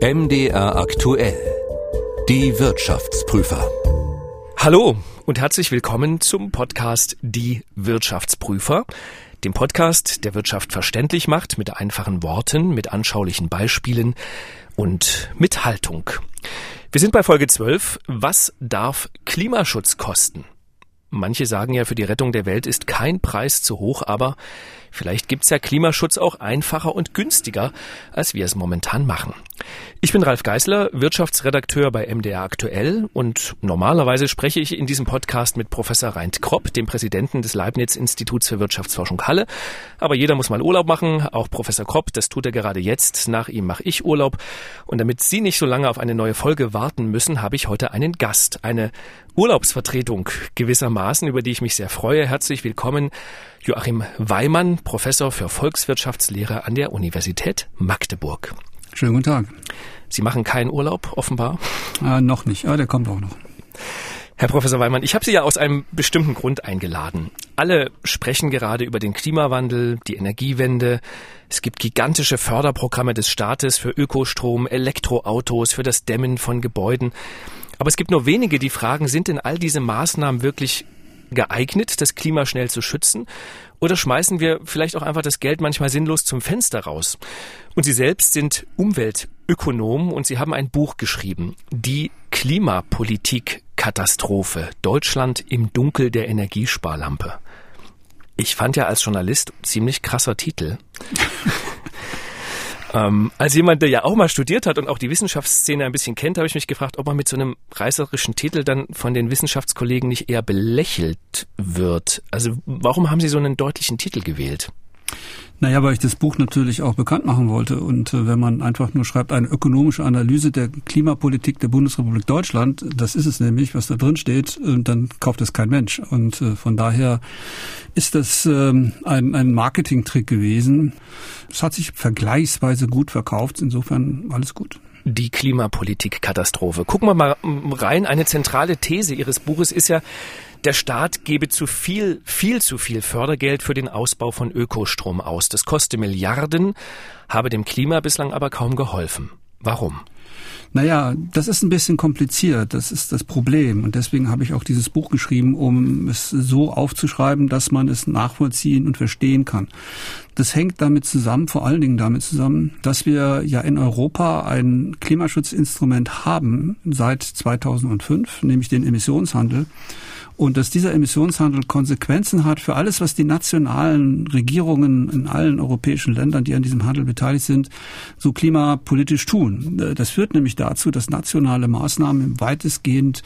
MDR aktuell. Die Wirtschaftsprüfer. Hallo und herzlich willkommen zum Podcast Die Wirtschaftsprüfer, dem Podcast, der Wirtschaft verständlich macht mit einfachen Worten, mit anschaulichen Beispielen und mit Haltung. Wir sind bei Folge 12. Was darf Klimaschutz kosten? Manche sagen ja, für die Rettung der Welt ist kein Preis zu hoch, aber Vielleicht gibt's ja Klimaschutz auch einfacher und günstiger, als wir es momentan machen. Ich bin Ralf Geißler, Wirtschaftsredakteur bei MDR Aktuell und normalerweise spreche ich in diesem Podcast mit Professor Reint Kropp, dem Präsidenten des Leibniz-Instituts für Wirtschaftsforschung Halle. Aber jeder muss mal Urlaub machen, auch Professor Kropp, das tut er gerade jetzt. Nach ihm mache ich Urlaub. Und damit Sie nicht so lange auf eine neue Folge warten müssen, habe ich heute einen Gast, eine Urlaubsvertretung gewissermaßen, über die ich mich sehr freue. Herzlich willkommen, Joachim Weimann, Professor für Volkswirtschaftslehre an der Universität Magdeburg. Schönen guten Tag. Sie machen keinen Urlaub, offenbar? Äh, noch nicht, aber der kommt auch noch. Herr Professor Weimann, ich habe Sie ja aus einem bestimmten Grund eingeladen. Alle sprechen gerade über den Klimawandel, die Energiewende. Es gibt gigantische Förderprogramme des Staates für Ökostrom, Elektroautos, für das Dämmen von Gebäuden. Aber es gibt nur wenige, die fragen, sind denn all diese Maßnahmen wirklich geeignet, das Klima schnell zu schützen? Oder schmeißen wir vielleicht auch einfach das Geld manchmal sinnlos zum Fenster raus? Und Sie selbst sind Umweltökonom und Sie haben ein Buch geschrieben, Die Klimapolitik-Katastrophe. Deutschland im Dunkel der Energiesparlampe. Ich fand ja als Journalist ziemlich krasser Titel. Ähm, als jemand, der ja auch mal studiert hat und auch die Wissenschaftsszene ein bisschen kennt, habe ich mich gefragt, ob man mit so einem reißerischen Titel dann von den Wissenschaftskollegen nicht eher belächelt wird. Also warum haben Sie so einen deutlichen Titel gewählt? Naja, weil ich das Buch natürlich auch bekannt machen wollte. Und äh, wenn man einfach nur schreibt, eine ökonomische Analyse der Klimapolitik der Bundesrepublik Deutschland, das ist es nämlich, was da drin steht, äh, dann kauft es kein Mensch. Und äh, von daher ist das ähm, ein, ein Marketingtrick gewesen. Es hat sich vergleichsweise gut verkauft. Insofern alles gut die Klimapolitik-Katastrophe. Gucken wir mal rein. Eine zentrale These Ihres Buches ist ja, der Staat gebe zu viel, viel zu viel Fördergeld für den Ausbau von Ökostrom aus. Das koste Milliarden, habe dem Klima bislang aber kaum geholfen. Warum? Naja, das ist ein bisschen kompliziert, das ist das Problem. Und deswegen habe ich auch dieses Buch geschrieben, um es so aufzuschreiben, dass man es nachvollziehen und verstehen kann. Das hängt damit zusammen, vor allen Dingen damit zusammen, dass wir ja in Europa ein Klimaschutzinstrument haben seit 2005, nämlich den Emissionshandel und dass dieser Emissionshandel Konsequenzen hat für alles, was die nationalen Regierungen in allen europäischen Ländern, die an diesem Handel beteiligt sind, so klimapolitisch tun. Das führt nämlich dazu, dass nationale Maßnahmen weitestgehend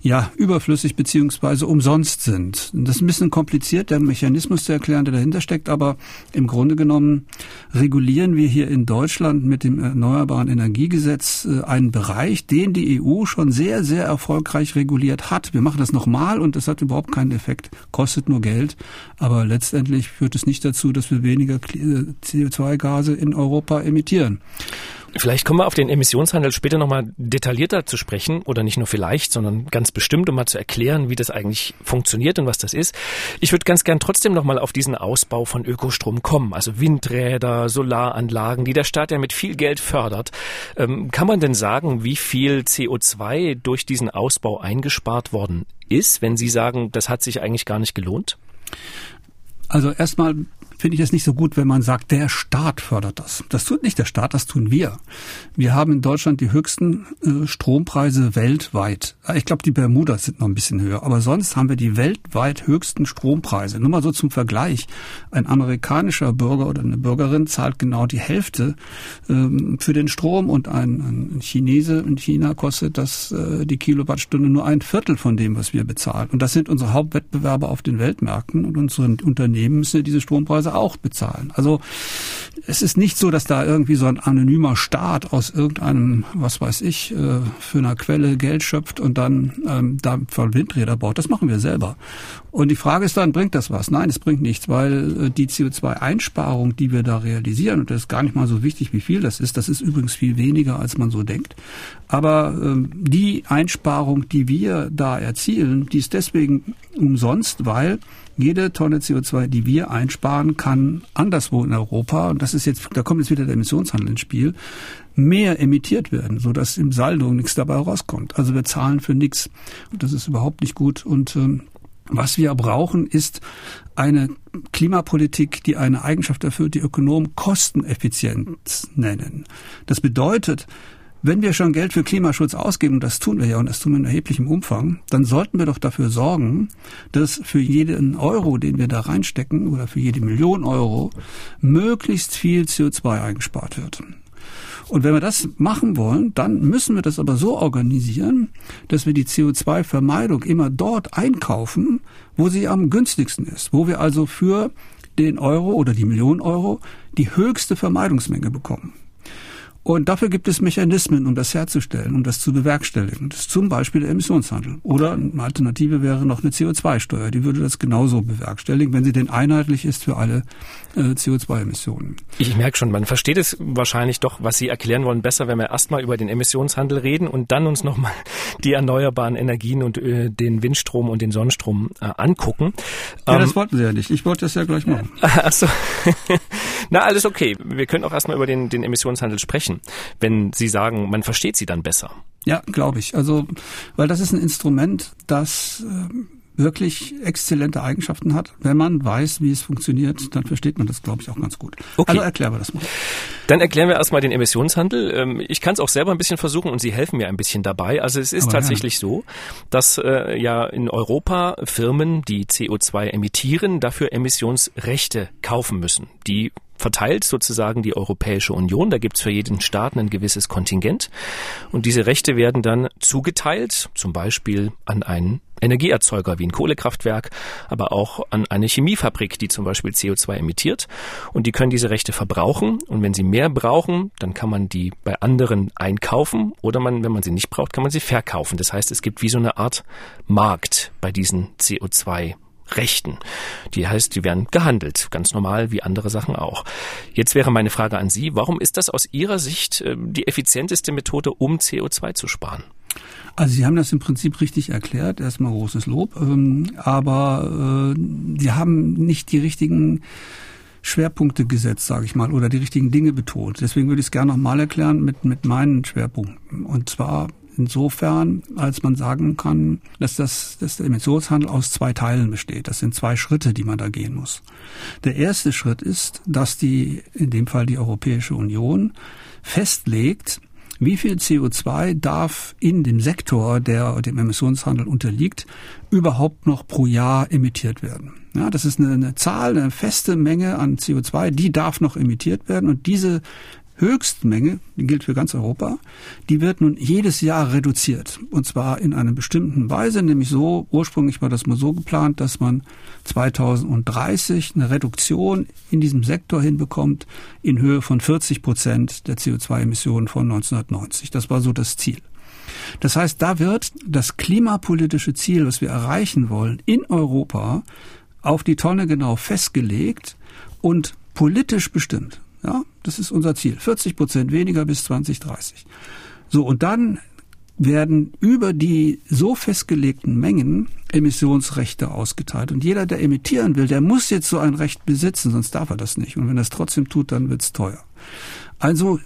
ja, überflüssig beziehungsweise umsonst sind. Das ist ein bisschen kompliziert, der Mechanismus zu erklären, der dahinter steckt, aber im Grunde genommen regulieren wir hier in Deutschland mit dem Erneuerbaren Energiegesetz äh, einen Bereich, den die EU schon sehr, sehr erfolgreich reguliert hat. Wir machen das nochmal und das hat überhaupt keinen Effekt, kostet nur Geld, aber letztendlich führt es nicht dazu, dass wir weniger äh, CO2-Gase in Europa emittieren. Vielleicht kommen wir auf den Emissionshandel später nochmal detaillierter zu sprechen oder nicht nur vielleicht, sondern ganz bestimmt, um mal zu erklären, wie das eigentlich funktioniert und was das ist. Ich würde ganz gern trotzdem nochmal auf diesen Ausbau von Ökostrom kommen, also Windräder, Solaranlagen, die der Staat ja mit viel Geld fördert. Ähm, kann man denn sagen, wie viel CO2 durch diesen Ausbau eingespart worden ist, wenn Sie sagen, das hat sich eigentlich gar nicht gelohnt? Also erstmal finde ich es nicht so gut, wenn man sagt, der Staat fördert das. Das tut nicht der Staat, das tun wir. Wir haben in Deutschland die höchsten äh, Strompreise weltweit. Ich glaube, die Bermudas sind noch ein bisschen höher, aber sonst haben wir die weltweit höchsten Strompreise. Nur mal so zum Vergleich. Ein amerikanischer Bürger oder eine Bürgerin zahlt genau die Hälfte ähm, für den Strom und ein, Chinese in China kostet das äh, die Kilowattstunde nur ein Viertel von dem, was wir bezahlen. Und das sind unsere Hauptwettbewerber auf den Weltmärkten und unsere Unternehmen müssen diese Strompreise teilweise auch bezahlen. Also es ist nicht so, dass da irgendwie so ein anonymer Staat aus irgendeinem, was weiß ich, äh, für eine Quelle Geld schöpft und dann ähm, da von Windräder baut. Das machen wir selber. Und die Frage ist dann, bringt das was? Nein, es bringt nichts, weil äh, die CO2-Einsparung, die wir da realisieren, und das ist gar nicht mal so wichtig, wie viel das ist, das ist übrigens viel weniger, als man so denkt. Aber ähm, die Einsparung, die wir da erzielen, die ist deswegen umsonst, weil jede Tonne CO2, die wir einsparen, kann anderswo in Europa, und das ist jetzt, da kommt jetzt wieder der Emissionshandel ins Spiel, mehr emittiert werden, so dass im Saldo nichts dabei rauskommt. Also wir zahlen für nichts. Und das ist überhaupt nicht gut. Und ähm, was wir brauchen, ist eine Klimapolitik, die eine Eigenschaft erfüllt, die Ökonomen Kosteneffizienz nennen. Das bedeutet, wenn wir schon Geld für Klimaschutz ausgeben, und das tun wir ja und das tun wir in erheblichem Umfang, dann sollten wir doch dafür sorgen, dass für jeden Euro, den wir da reinstecken oder für jede Million Euro, möglichst viel CO2 eingespart wird. Und wenn wir das machen wollen, dann müssen wir das aber so organisieren, dass wir die CO2-Vermeidung immer dort einkaufen, wo sie am günstigsten ist, wo wir also für den Euro oder die Million Euro die höchste Vermeidungsmenge bekommen. Und dafür gibt es Mechanismen, um das herzustellen, um das zu bewerkstelligen. Das ist zum Beispiel der Emissionshandel. Oder eine Alternative wäre noch eine CO2-Steuer. Die würde das genauso bewerkstelligen, wenn sie denn einheitlich ist für alle äh, CO2-Emissionen. Ich merke schon, man versteht es wahrscheinlich doch, was Sie erklären wollen, besser, wenn wir erstmal über den Emissionshandel reden und dann uns nochmal die erneuerbaren Energien und äh, den Windstrom und den Sonnenstrom äh, angucken. Ja, ähm, das wollten Sie ja nicht. Ich wollte das ja gleich machen. Ach so. Na, alles okay. Wir können auch erstmal über den, den Emissionshandel sprechen, wenn Sie sagen, man versteht Sie dann besser. Ja, glaube ich. Also, weil das ist ein Instrument, das äh, wirklich exzellente Eigenschaften hat. Wenn man weiß, wie es funktioniert, dann versteht man das, glaube ich, auch ganz gut. Okay. Also erklären wir das mal. Dann erklären wir erstmal den Emissionshandel. Ähm, ich kann es auch selber ein bisschen versuchen und Sie helfen mir ein bisschen dabei. Also es ist Aber tatsächlich ja. so, dass äh, ja in Europa Firmen, die CO2 emittieren, dafür Emissionsrechte kaufen müssen. Die verteilt sozusagen die Europäische Union. Da gibt's für jeden Staat ein gewisses Kontingent. Und diese Rechte werden dann zugeteilt, zum Beispiel an einen Energieerzeuger wie ein Kohlekraftwerk, aber auch an eine Chemiefabrik, die zum Beispiel CO2 emittiert. Und die können diese Rechte verbrauchen. Und wenn sie mehr brauchen, dann kann man die bei anderen einkaufen oder man, wenn man sie nicht braucht, kann man sie verkaufen. Das heißt, es gibt wie so eine Art Markt bei diesen CO2 Rechten. Die heißt, die werden gehandelt, ganz normal wie andere Sachen auch. Jetzt wäre meine Frage an Sie, warum ist das aus Ihrer Sicht äh, die effizienteste Methode, um CO2 zu sparen? Also Sie haben das im Prinzip richtig erklärt, erstmal großes Lob, ähm, aber äh, Sie haben nicht die richtigen Schwerpunkte gesetzt, sage ich mal, oder die richtigen Dinge betont. Deswegen würde ich es gerne nochmal erklären mit, mit meinen Schwerpunkten. Und zwar insofern, als man sagen kann, dass, das, dass der Emissionshandel aus zwei Teilen besteht. Das sind zwei Schritte, die man da gehen muss. Der erste Schritt ist, dass die, in dem Fall die Europäische Union, festlegt, wie viel CO2 darf in dem Sektor, der dem Emissionshandel unterliegt, überhaupt noch pro Jahr emittiert werden. Ja, das ist eine, eine Zahl, eine feste Menge an CO2, die darf noch emittiert werden und diese Höchstmenge, die gilt für ganz Europa, die wird nun jedes Jahr reduziert. Und zwar in einer bestimmten Weise, nämlich so, ursprünglich war das mal so geplant, dass man 2030 eine Reduktion in diesem Sektor hinbekommt in Höhe von 40 Prozent der CO2-Emissionen von 1990. Das war so das Ziel. Das heißt, da wird das klimapolitische Ziel, was wir erreichen wollen, in Europa auf die Tonne genau festgelegt und politisch bestimmt. Ja, das ist unser Ziel. 40 Prozent weniger bis 2030. So, und dann werden über die so festgelegten Mengen Emissionsrechte ausgeteilt. Und jeder, der emittieren will, der muss jetzt so ein Recht besitzen, sonst darf er das nicht. Und wenn er es trotzdem tut, dann wird's teuer. Also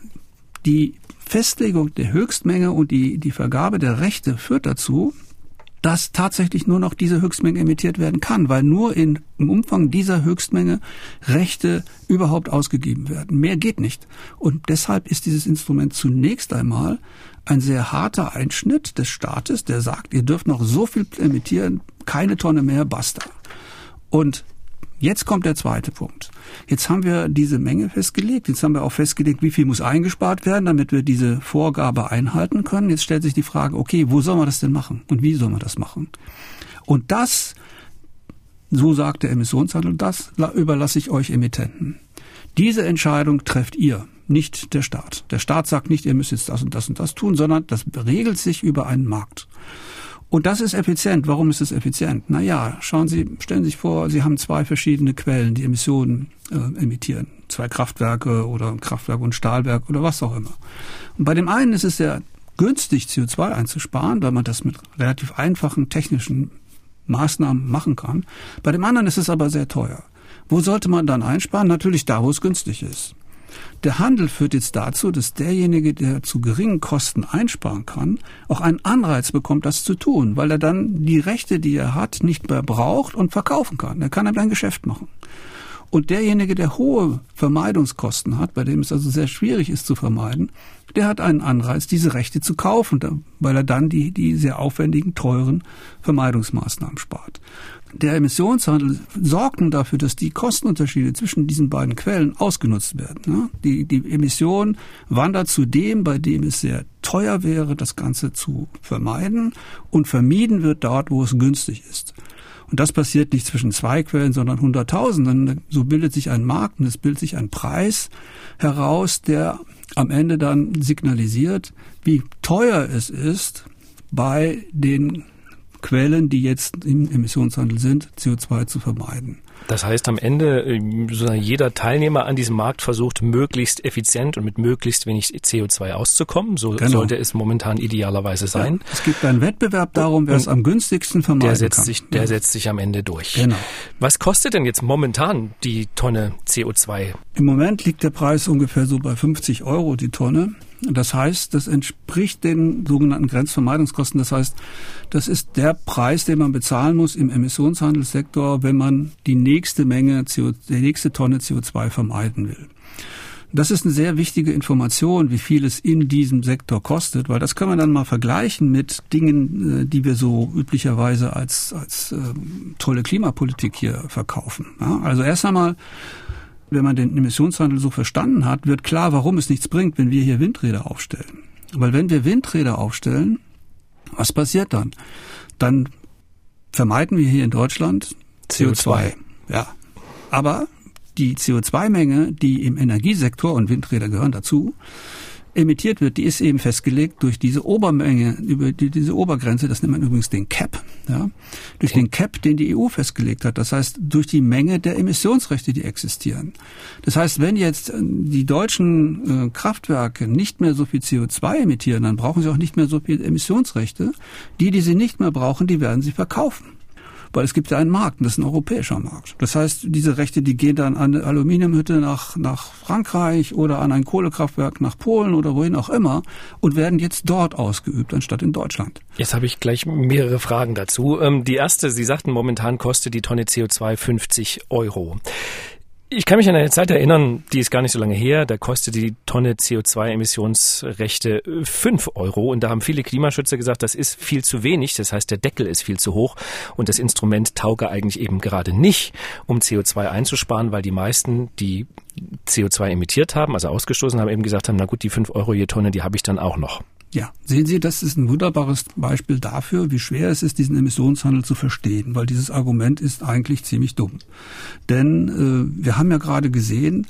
die Festlegung der Höchstmenge und die, die Vergabe der Rechte führt dazu, dass tatsächlich nur noch diese Höchstmenge emittiert werden kann, weil nur in, im Umfang dieser Höchstmenge Rechte überhaupt ausgegeben werden. Mehr geht nicht. Und deshalb ist dieses Instrument zunächst einmal ein sehr harter Einschnitt des Staates, der sagt, ihr dürft noch so viel emittieren, keine Tonne mehr, basta. Und Jetzt kommt der zweite Punkt. Jetzt haben wir diese Menge festgelegt. Jetzt haben wir auch festgelegt, wie viel muss eingespart werden, damit wir diese Vorgabe einhalten können. Jetzt stellt sich die Frage, okay, wo soll man das denn machen? Und wie soll man das machen? Und das, so sagt der Emissionshandel, das überlasse ich euch Emittenten. Diese Entscheidung trefft ihr, nicht der Staat. Der Staat sagt nicht, ihr müsst jetzt das und das und das tun, sondern das regelt sich über einen Markt. Und das ist effizient. Warum ist es effizient? Naja, schauen Sie, stellen Sie sich vor, Sie haben zwei verschiedene Quellen, die Emissionen äh, emittieren. Zwei Kraftwerke oder Kraftwerk und Stahlwerk oder was auch immer. Und bei dem einen ist es sehr günstig, CO2 einzusparen, weil man das mit relativ einfachen technischen Maßnahmen machen kann. Bei dem anderen ist es aber sehr teuer. Wo sollte man dann einsparen? Natürlich da, wo es günstig ist. Der Handel führt jetzt dazu, dass derjenige, der zu geringen Kosten einsparen kann, auch einen Anreiz bekommt, das zu tun, weil er dann die Rechte, die er hat, nicht mehr braucht und verkaufen kann. Er kann damit ein Geschäft machen. Und derjenige, der hohe Vermeidungskosten hat, bei dem es also sehr schwierig ist zu vermeiden, der hat einen Anreiz, diese Rechte zu kaufen, weil er dann die, die sehr aufwendigen, teuren Vermeidungsmaßnahmen spart. Der Emissionshandel sorgt nun dafür, dass die Kostenunterschiede zwischen diesen beiden Quellen ausgenutzt werden. Die, die Emission wandert zu dem, bei dem es sehr teuer wäre, das Ganze zu vermeiden und vermieden wird dort, wo es günstig ist. Und das passiert nicht zwischen zwei Quellen, sondern Hunderttausenden. So bildet sich ein Markt und es bildet sich ein Preis heraus, der am Ende dann signalisiert, wie teuer es ist, bei den Quellen, die jetzt im Emissionshandel sind, CO2 zu vermeiden. Das heißt, am Ende äh, jeder Teilnehmer an diesem Markt versucht, möglichst effizient und mit möglichst wenig CO2 auszukommen. So genau. sollte es momentan idealerweise sein. Ja, es gibt einen Wettbewerb darum, wer es am günstigsten vermeiden der setzt kann. Sich, der ja. setzt sich am Ende durch. Genau. Was kostet denn jetzt momentan die Tonne CO2? Im Moment liegt der Preis ungefähr so bei 50 Euro die Tonne. Das heißt, das entspricht den sogenannten Grenzvermeidungskosten. Das heißt, das ist der Preis, den man bezahlen muss im Emissionshandelssektor, wenn man die nächste Menge, CO, die nächste Tonne CO2 vermeiden will. Das ist eine sehr wichtige Information, wie viel es in diesem Sektor kostet, weil das können wir dann mal vergleichen mit Dingen, äh, die wir so üblicherweise als, als äh, tolle Klimapolitik hier verkaufen. Ja, also erst einmal wenn man den Emissionshandel so verstanden hat, wird klar, warum es nichts bringt, wenn wir hier Windräder aufstellen. Weil wenn wir Windräder aufstellen, was passiert dann? Dann vermeiden wir hier in Deutschland CO2. CO2. Ja. Aber die CO2-Menge, die im Energiesektor und Windräder gehören dazu, emittiert wird, die ist eben festgelegt durch diese Obermenge, über die, diese Obergrenze, das nennt man übrigens den CAP, ja, durch den CAP, den die EU festgelegt hat. Das heißt, durch die Menge der Emissionsrechte, die existieren. Das heißt, wenn jetzt äh, die deutschen äh, Kraftwerke nicht mehr so viel CO2 emittieren, dann brauchen sie auch nicht mehr so viel Emissionsrechte. Die, die sie nicht mehr brauchen, die werden sie verkaufen weil es gibt ja einen Markt und das ist ein europäischer Markt. Das heißt, diese Rechte, die gehen dann an eine Aluminiumhütte nach, nach Frankreich oder an ein Kohlekraftwerk nach Polen oder wohin auch immer und werden jetzt dort ausgeübt, anstatt in Deutschland. Jetzt habe ich gleich mehrere Fragen dazu. Ähm, die erste, Sie sagten, momentan kostet die Tonne CO2 50 Euro. Ich kann mich an eine Zeit erinnern, die ist gar nicht so lange her, da kostet die Tonne CO2-Emissionsrechte fünf Euro. Und da haben viele Klimaschützer gesagt, das ist viel zu wenig, das heißt der Deckel ist viel zu hoch. Und das Instrument tauge eigentlich eben gerade nicht, um CO2 einzusparen, weil die meisten, die CO2 emittiert haben, also ausgestoßen haben, eben gesagt haben, na gut, die fünf Euro je Tonne, die habe ich dann auch noch. Ja, sehen Sie, das ist ein wunderbares Beispiel dafür, wie schwer es ist, diesen Emissionshandel zu verstehen, weil dieses Argument ist eigentlich ziemlich dumm. Denn äh, wir haben ja gerade gesehen,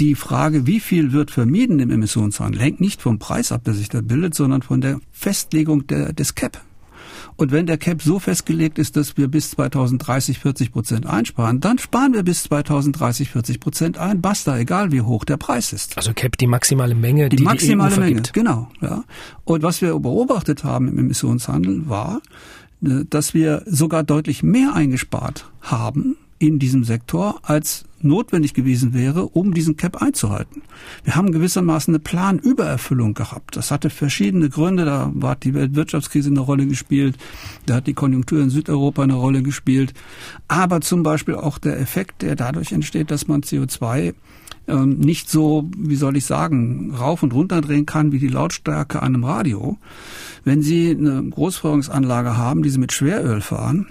die Frage, wie viel wird vermieden im Emissionshandel, hängt nicht vom Preis ab, der sich da bildet, sondern von der Festlegung der, des CAP. Und wenn der Cap so festgelegt ist, dass wir bis 2030 40 Prozent einsparen, dann sparen wir bis 2030 40 Prozent ein. Basta, egal wie hoch der Preis ist. Also Cap die maximale Menge, die die maximale die EU Menge, genau. Ja. Und was wir beobachtet haben im Emissionshandel war, äh, dass wir sogar deutlich mehr eingespart haben in diesem Sektor, als notwendig gewesen wäre, um diesen Cap einzuhalten. Wir haben gewissermaßen eine Planübererfüllung gehabt. Das hatte verschiedene Gründe. Da hat die Weltwirtschaftskrise eine Rolle gespielt. Da hat die Konjunktur in Südeuropa eine Rolle gespielt. Aber zum Beispiel auch der Effekt, der dadurch entsteht, dass man CO2 ähm, nicht so, wie soll ich sagen, rauf und runter drehen kann wie die Lautstärke an einem Radio. Wenn Sie eine Großfeuerungsanlage haben, die Sie mit Schweröl fahren,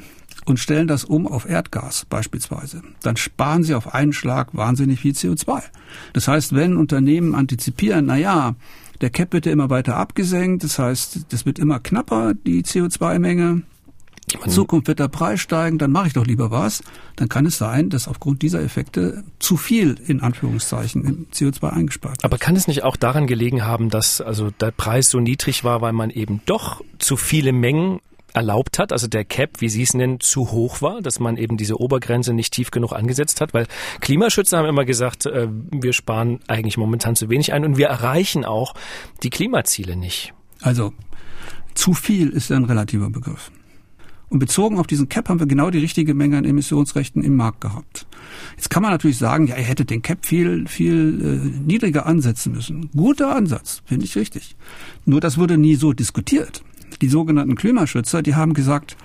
und stellen das um auf Erdgas beispielsweise, dann sparen sie auf einen Schlag wahnsinnig viel CO2. Das heißt, wenn Unternehmen antizipieren, na ja, der Cap wird ja immer weiter abgesenkt, das heißt, das wird immer knapper, die CO2-Menge, in Zukunft wird der Preis steigen, dann mache ich doch lieber was. Dann kann es sein, dass aufgrund dieser Effekte zu viel in Anführungszeichen im CO2 eingespart wird. Aber kann es nicht auch daran gelegen haben, dass also der Preis so niedrig war, weil man eben doch zu viele Mengen erlaubt hat, also der Cap, wie Sie es nennen, zu hoch war, dass man eben diese Obergrenze nicht tief genug angesetzt hat, weil Klimaschützer haben immer gesagt, äh, wir sparen eigentlich momentan zu wenig ein und wir erreichen auch die Klimaziele nicht. Also zu viel ist ein relativer Begriff. Und bezogen auf diesen Cap haben wir genau die richtige Menge an Emissionsrechten im Markt gehabt. Jetzt kann man natürlich sagen, ja, ihr hättet den Cap viel, viel äh, niedriger ansetzen müssen. Guter Ansatz, finde ich richtig. Nur das wurde nie so diskutiert. Die sogenannten Klimaschützer, die haben gesagt,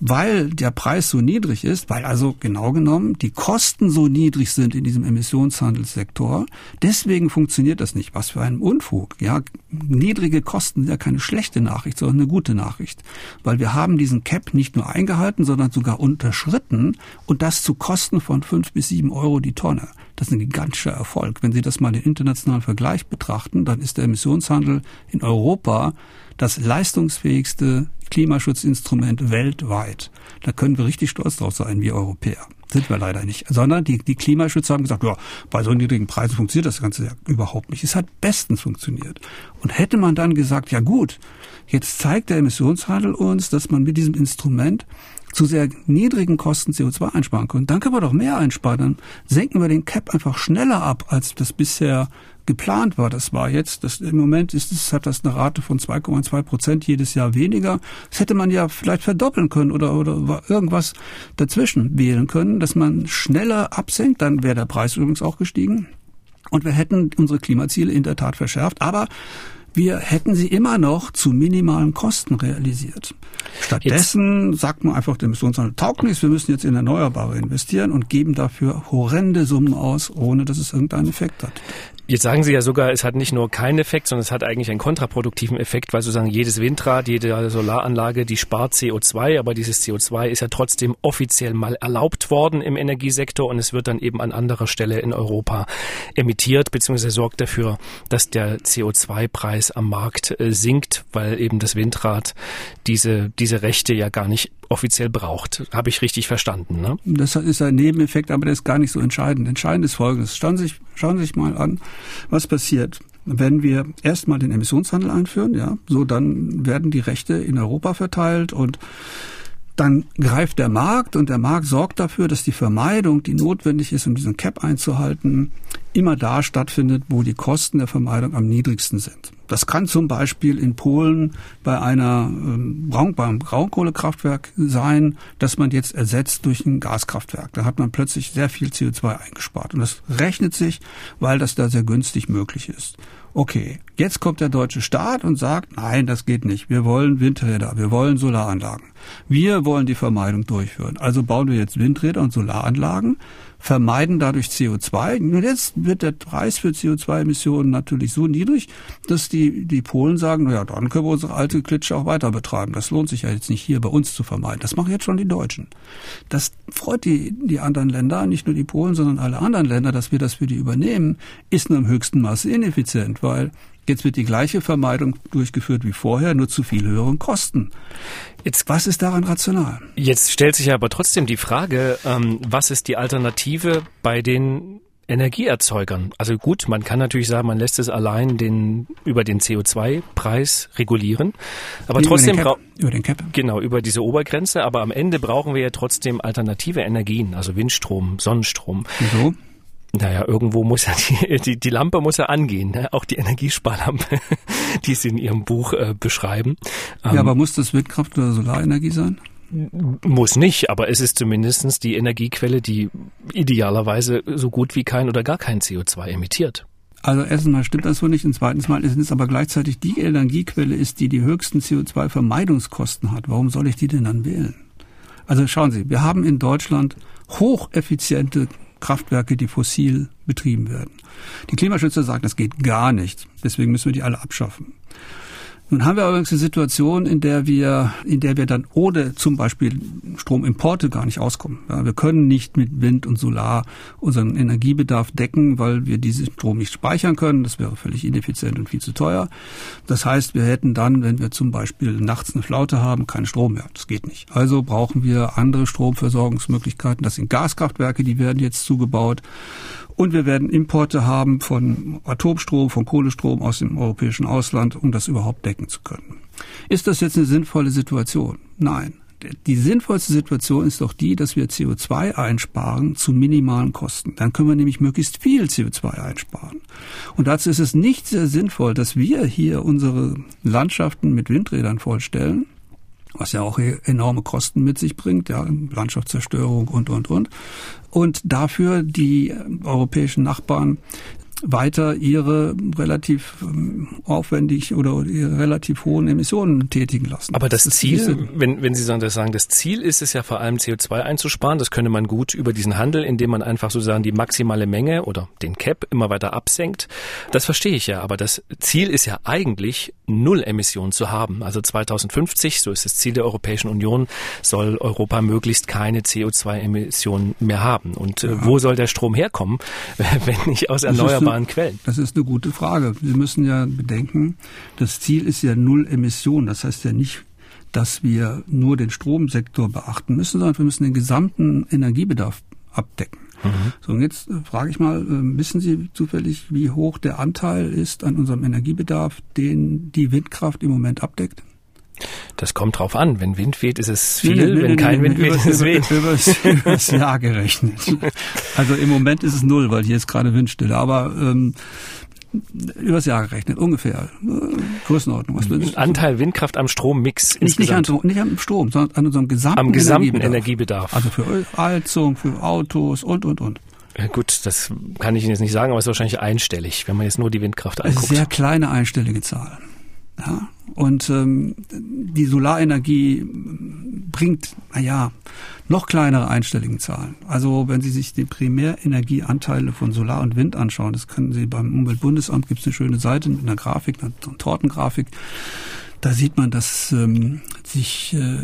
weil der Preis so niedrig ist, weil also genau genommen die Kosten so niedrig sind in diesem Emissionshandelssektor, deswegen funktioniert das nicht. Was für ein Unfug. Ja, niedrige Kosten sind ja keine schlechte Nachricht, sondern eine gute Nachricht, weil wir haben diesen Cap nicht nur eingehalten, sondern sogar unterschritten und das zu Kosten von fünf bis sieben Euro die Tonne. Das ist ein gigantischer Erfolg. Wenn Sie das mal im internationalen Vergleich betrachten, dann ist der Emissionshandel in Europa das leistungsfähigste Klimaschutzinstrument weltweit. Da können wir richtig stolz drauf sein, wir Europäer. Sind wir leider nicht. Sondern die, die Klimaschützer haben gesagt, ja, bei so niedrigen Preisen funktioniert das Ganze ja überhaupt nicht. Es hat bestens funktioniert. Und hätte man dann gesagt, ja gut, jetzt zeigt der Emissionshandel uns, dass man mit diesem Instrument zu sehr niedrigen Kosten CO2 einsparen können, dann können wir doch mehr einsparen. Dann senken wir den Cap einfach schneller ab, als das bisher geplant war. Das war jetzt, das, im Moment ist es, hat das eine Rate von 2,2 Prozent jedes Jahr weniger. Das hätte man ja vielleicht verdoppeln können oder, oder irgendwas dazwischen wählen können, dass man schneller absenkt. Dann wäre der Preis übrigens auch gestiegen. Und wir hätten unsere Klimaziele in der Tat verschärft. Aber wir hätten sie immer noch zu minimalen Kosten realisiert. Stattdessen jetzt. sagt man einfach, der Emissionshandel taugt nichts, wir müssen jetzt in Erneuerbare investieren und geben dafür horrende Summen aus, ohne dass es irgendeinen Effekt hat. Jetzt sagen Sie ja sogar, es hat nicht nur keinen Effekt, sondern es hat eigentlich einen kontraproduktiven Effekt, weil sozusagen jedes Windrad, jede Solaranlage, die spart CO2, aber dieses CO2 ist ja trotzdem offiziell mal erlaubt worden im Energiesektor und es wird dann eben an anderer Stelle in Europa emittiert, beziehungsweise sorgt dafür, dass der CO2-Preis am Markt äh, sinkt, weil eben das Windrad diese, diese Rechte ja gar nicht offiziell braucht. Habe ich richtig verstanden, ne? Das ist ein Nebeneffekt, aber der ist gar nicht so entscheidend. Entscheidend ist Folgendes. Schauen Sie sich, schauen Sie sich mal an, was passiert. Wenn wir erstmal den Emissionshandel einführen, ja, so dann werden die Rechte in Europa verteilt und dann greift der Markt und der Markt sorgt dafür, dass die Vermeidung, die notwendig ist, um diesen Cap einzuhalten, immer da stattfindet, wo die Kosten der Vermeidung am niedrigsten sind. Das kann zum Beispiel in Polen bei einer ähm, Braun, beim Braunkohlekraftwerk sein, dass man jetzt ersetzt durch ein Gaskraftwerk. Da hat man plötzlich sehr viel CO2 eingespart. Und das rechnet sich, weil das da sehr günstig möglich ist. Okay, jetzt kommt der deutsche Staat und sagt, nein, das geht nicht. Wir wollen Windräder, wir wollen Solaranlagen. Wir wollen die Vermeidung durchführen. Also bauen wir jetzt Windräder und Solaranlagen, vermeiden dadurch CO2. Und jetzt wird der Preis für CO2-Emissionen natürlich so niedrig, dass die, die Polen sagen, na ja, dann können wir unsere alte Klitsche auch weiter betreiben. Das lohnt sich ja jetzt nicht hier bei uns zu vermeiden. Das machen jetzt schon die Deutschen. Das freut die, die anderen Länder, nicht nur die Polen, sondern alle anderen Länder, dass wir das für die übernehmen, ist nur im höchsten Maße ineffizient, weil Jetzt wird die gleiche Vermeidung durchgeführt wie vorher, nur zu viel höheren Kosten. Jetzt, was ist daran rational? Jetzt stellt sich aber trotzdem die Frage, ähm, was ist die Alternative bei den Energieerzeugern. Also gut, man kann natürlich sagen, man lässt es allein den, über den CO2-Preis regulieren. Aber nee, trotzdem über den, über den Cap. Genau, über diese Obergrenze. Aber am Ende brauchen wir ja trotzdem alternative Energien, also Windstrom, Sonnenstrom. Wieso? Naja, irgendwo muss ja die, die, die Lampe muss ja angehen, ne? auch die Energiesparlampe, die Sie in Ihrem Buch äh, beschreiben. Ja, ähm, aber muss das Windkraft oder Solarenergie sein? Muss nicht, aber es ist zumindestens die Energiequelle, die idealerweise so gut wie kein oder gar kein CO2 emittiert. Also erstens mal stimmt das so nicht und zweitens mal ist es aber gleichzeitig die Energiequelle ist, die die höchsten CO2-Vermeidungskosten hat. Warum soll ich die denn dann wählen? Also schauen Sie, wir haben in Deutschland hocheffiziente Kraftwerke, die fossil betrieben werden. Die Klimaschützer sagen, das geht gar nicht. Deswegen müssen wir die alle abschaffen. Nun haben wir allerdings eine Situation, in der wir, in der wir dann ohne zum Beispiel Stromimporte gar nicht auskommen. Ja, wir können nicht mit Wind und Solar unseren Energiebedarf decken, weil wir diesen Strom nicht speichern können. Das wäre völlig ineffizient und viel zu teuer. Das heißt, wir hätten dann, wenn wir zum Beispiel nachts eine Flaute haben, keinen Strom mehr. Das geht nicht. Also brauchen wir andere Stromversorgungsmöglichkeiten. Das sind Gaskraftwerke, die werden jetzt zugebaut. Und wir werden Importe haben von Atomstrom, von Kohlestrom aus dem europäischen Ausland, um das überhaupt decken zu können. Ist das jetzt eine sinnvolle Situation? Nein. Die sinnvollste Situation ist doch die, dass wir CO2 einsparen zu minimalen Kosten. Dann können wir nämlich möglichst viel CO2 einsparen. Und dazu ist es nicht sehr sinnvoll, dass wir hier unsere Landschaften mit Windrädern vollstellen was ja auch enorme Kosten mit sich bringt, ja, Landschaftszerstörung und, und, und. Und dafür die europäischen Nachbarn weiter ihre relativ ähm, aufwendig oder ihre relativ hohen Emissionen tätigen lassen. Aber das, das Ziel, wenn, wenn Sie sagen, das sagen, das Ziel ist es ja vor allem CO2 einzusparen. Das könne man gut über diesen Handel, indem man einfach sozusagen die maximale Menge oder den Cap immer weiter absenkt. Das verstehe ich ja. Aber das Ziel ist ja eigentlich Null Emissionen zu haben. Also 2050, so ist das Ziel der Europäischen Union, soll Europa möglichst keine CO2-Emissionen mehr haben. Und äh, ja. wo soll der Strom herkommen, wenn nicht aus erneuerbaren erneuerbaren Quellen? Das ist eine gute Frage. Sie müssen ja bedenken, das Ziel ist ja Null Emission. Das heißt ja nicht, dass wir nur den Stromsektor beachten müssen, sondern wir müssen den gesamten Energiebedarf abdecken. Mhm. So, und jetzt äh, frage ich mal, äh, wissen Sie zufällig, wie hoch der Anteil ist an unserem Energiebedarf, den die Windkraft im Moment abdeckt? Das kommt drauf an. Wenn Wind weht, ist es viel. Nee, nee, Wenn nee, kein Wind weht, ist es wenig. Übers, übers Jahr gerechnet. Also im Moment ist es null, weil hier ist gerade Windstille. Aber ähm, übers Jahr gerechnet, ungefähr. Äh, Größenordnung. Was Ein Anteil Windkraft am Strommix nicht, nicht, an, nicht am Strom, sondern an unserem gesamten, am gesamten Energiebedarf. Energiebedarf. Also für Heizung, für Autos und, und, und. Gut, das kann ich Ihnen jetzt nicht sagen, aber es ist wahrscheinlich einstellig, wenn man jetzt nur die Windkraft anguckt. Sehr kleine einstellige Zahlen. Ja? Und ähm, die Solarenergie bringt, naja, noch kleinere einstelligen Zahlen. Also wenn Sie sich die Primärenergieanteile von Solar und Wind anschauen, das können Sie beim Umweltbundesamt, gibt es eine schöne Seite mit einer Grafik, einer Tortengrafik. Da sieht man, dass ähm, sich äh,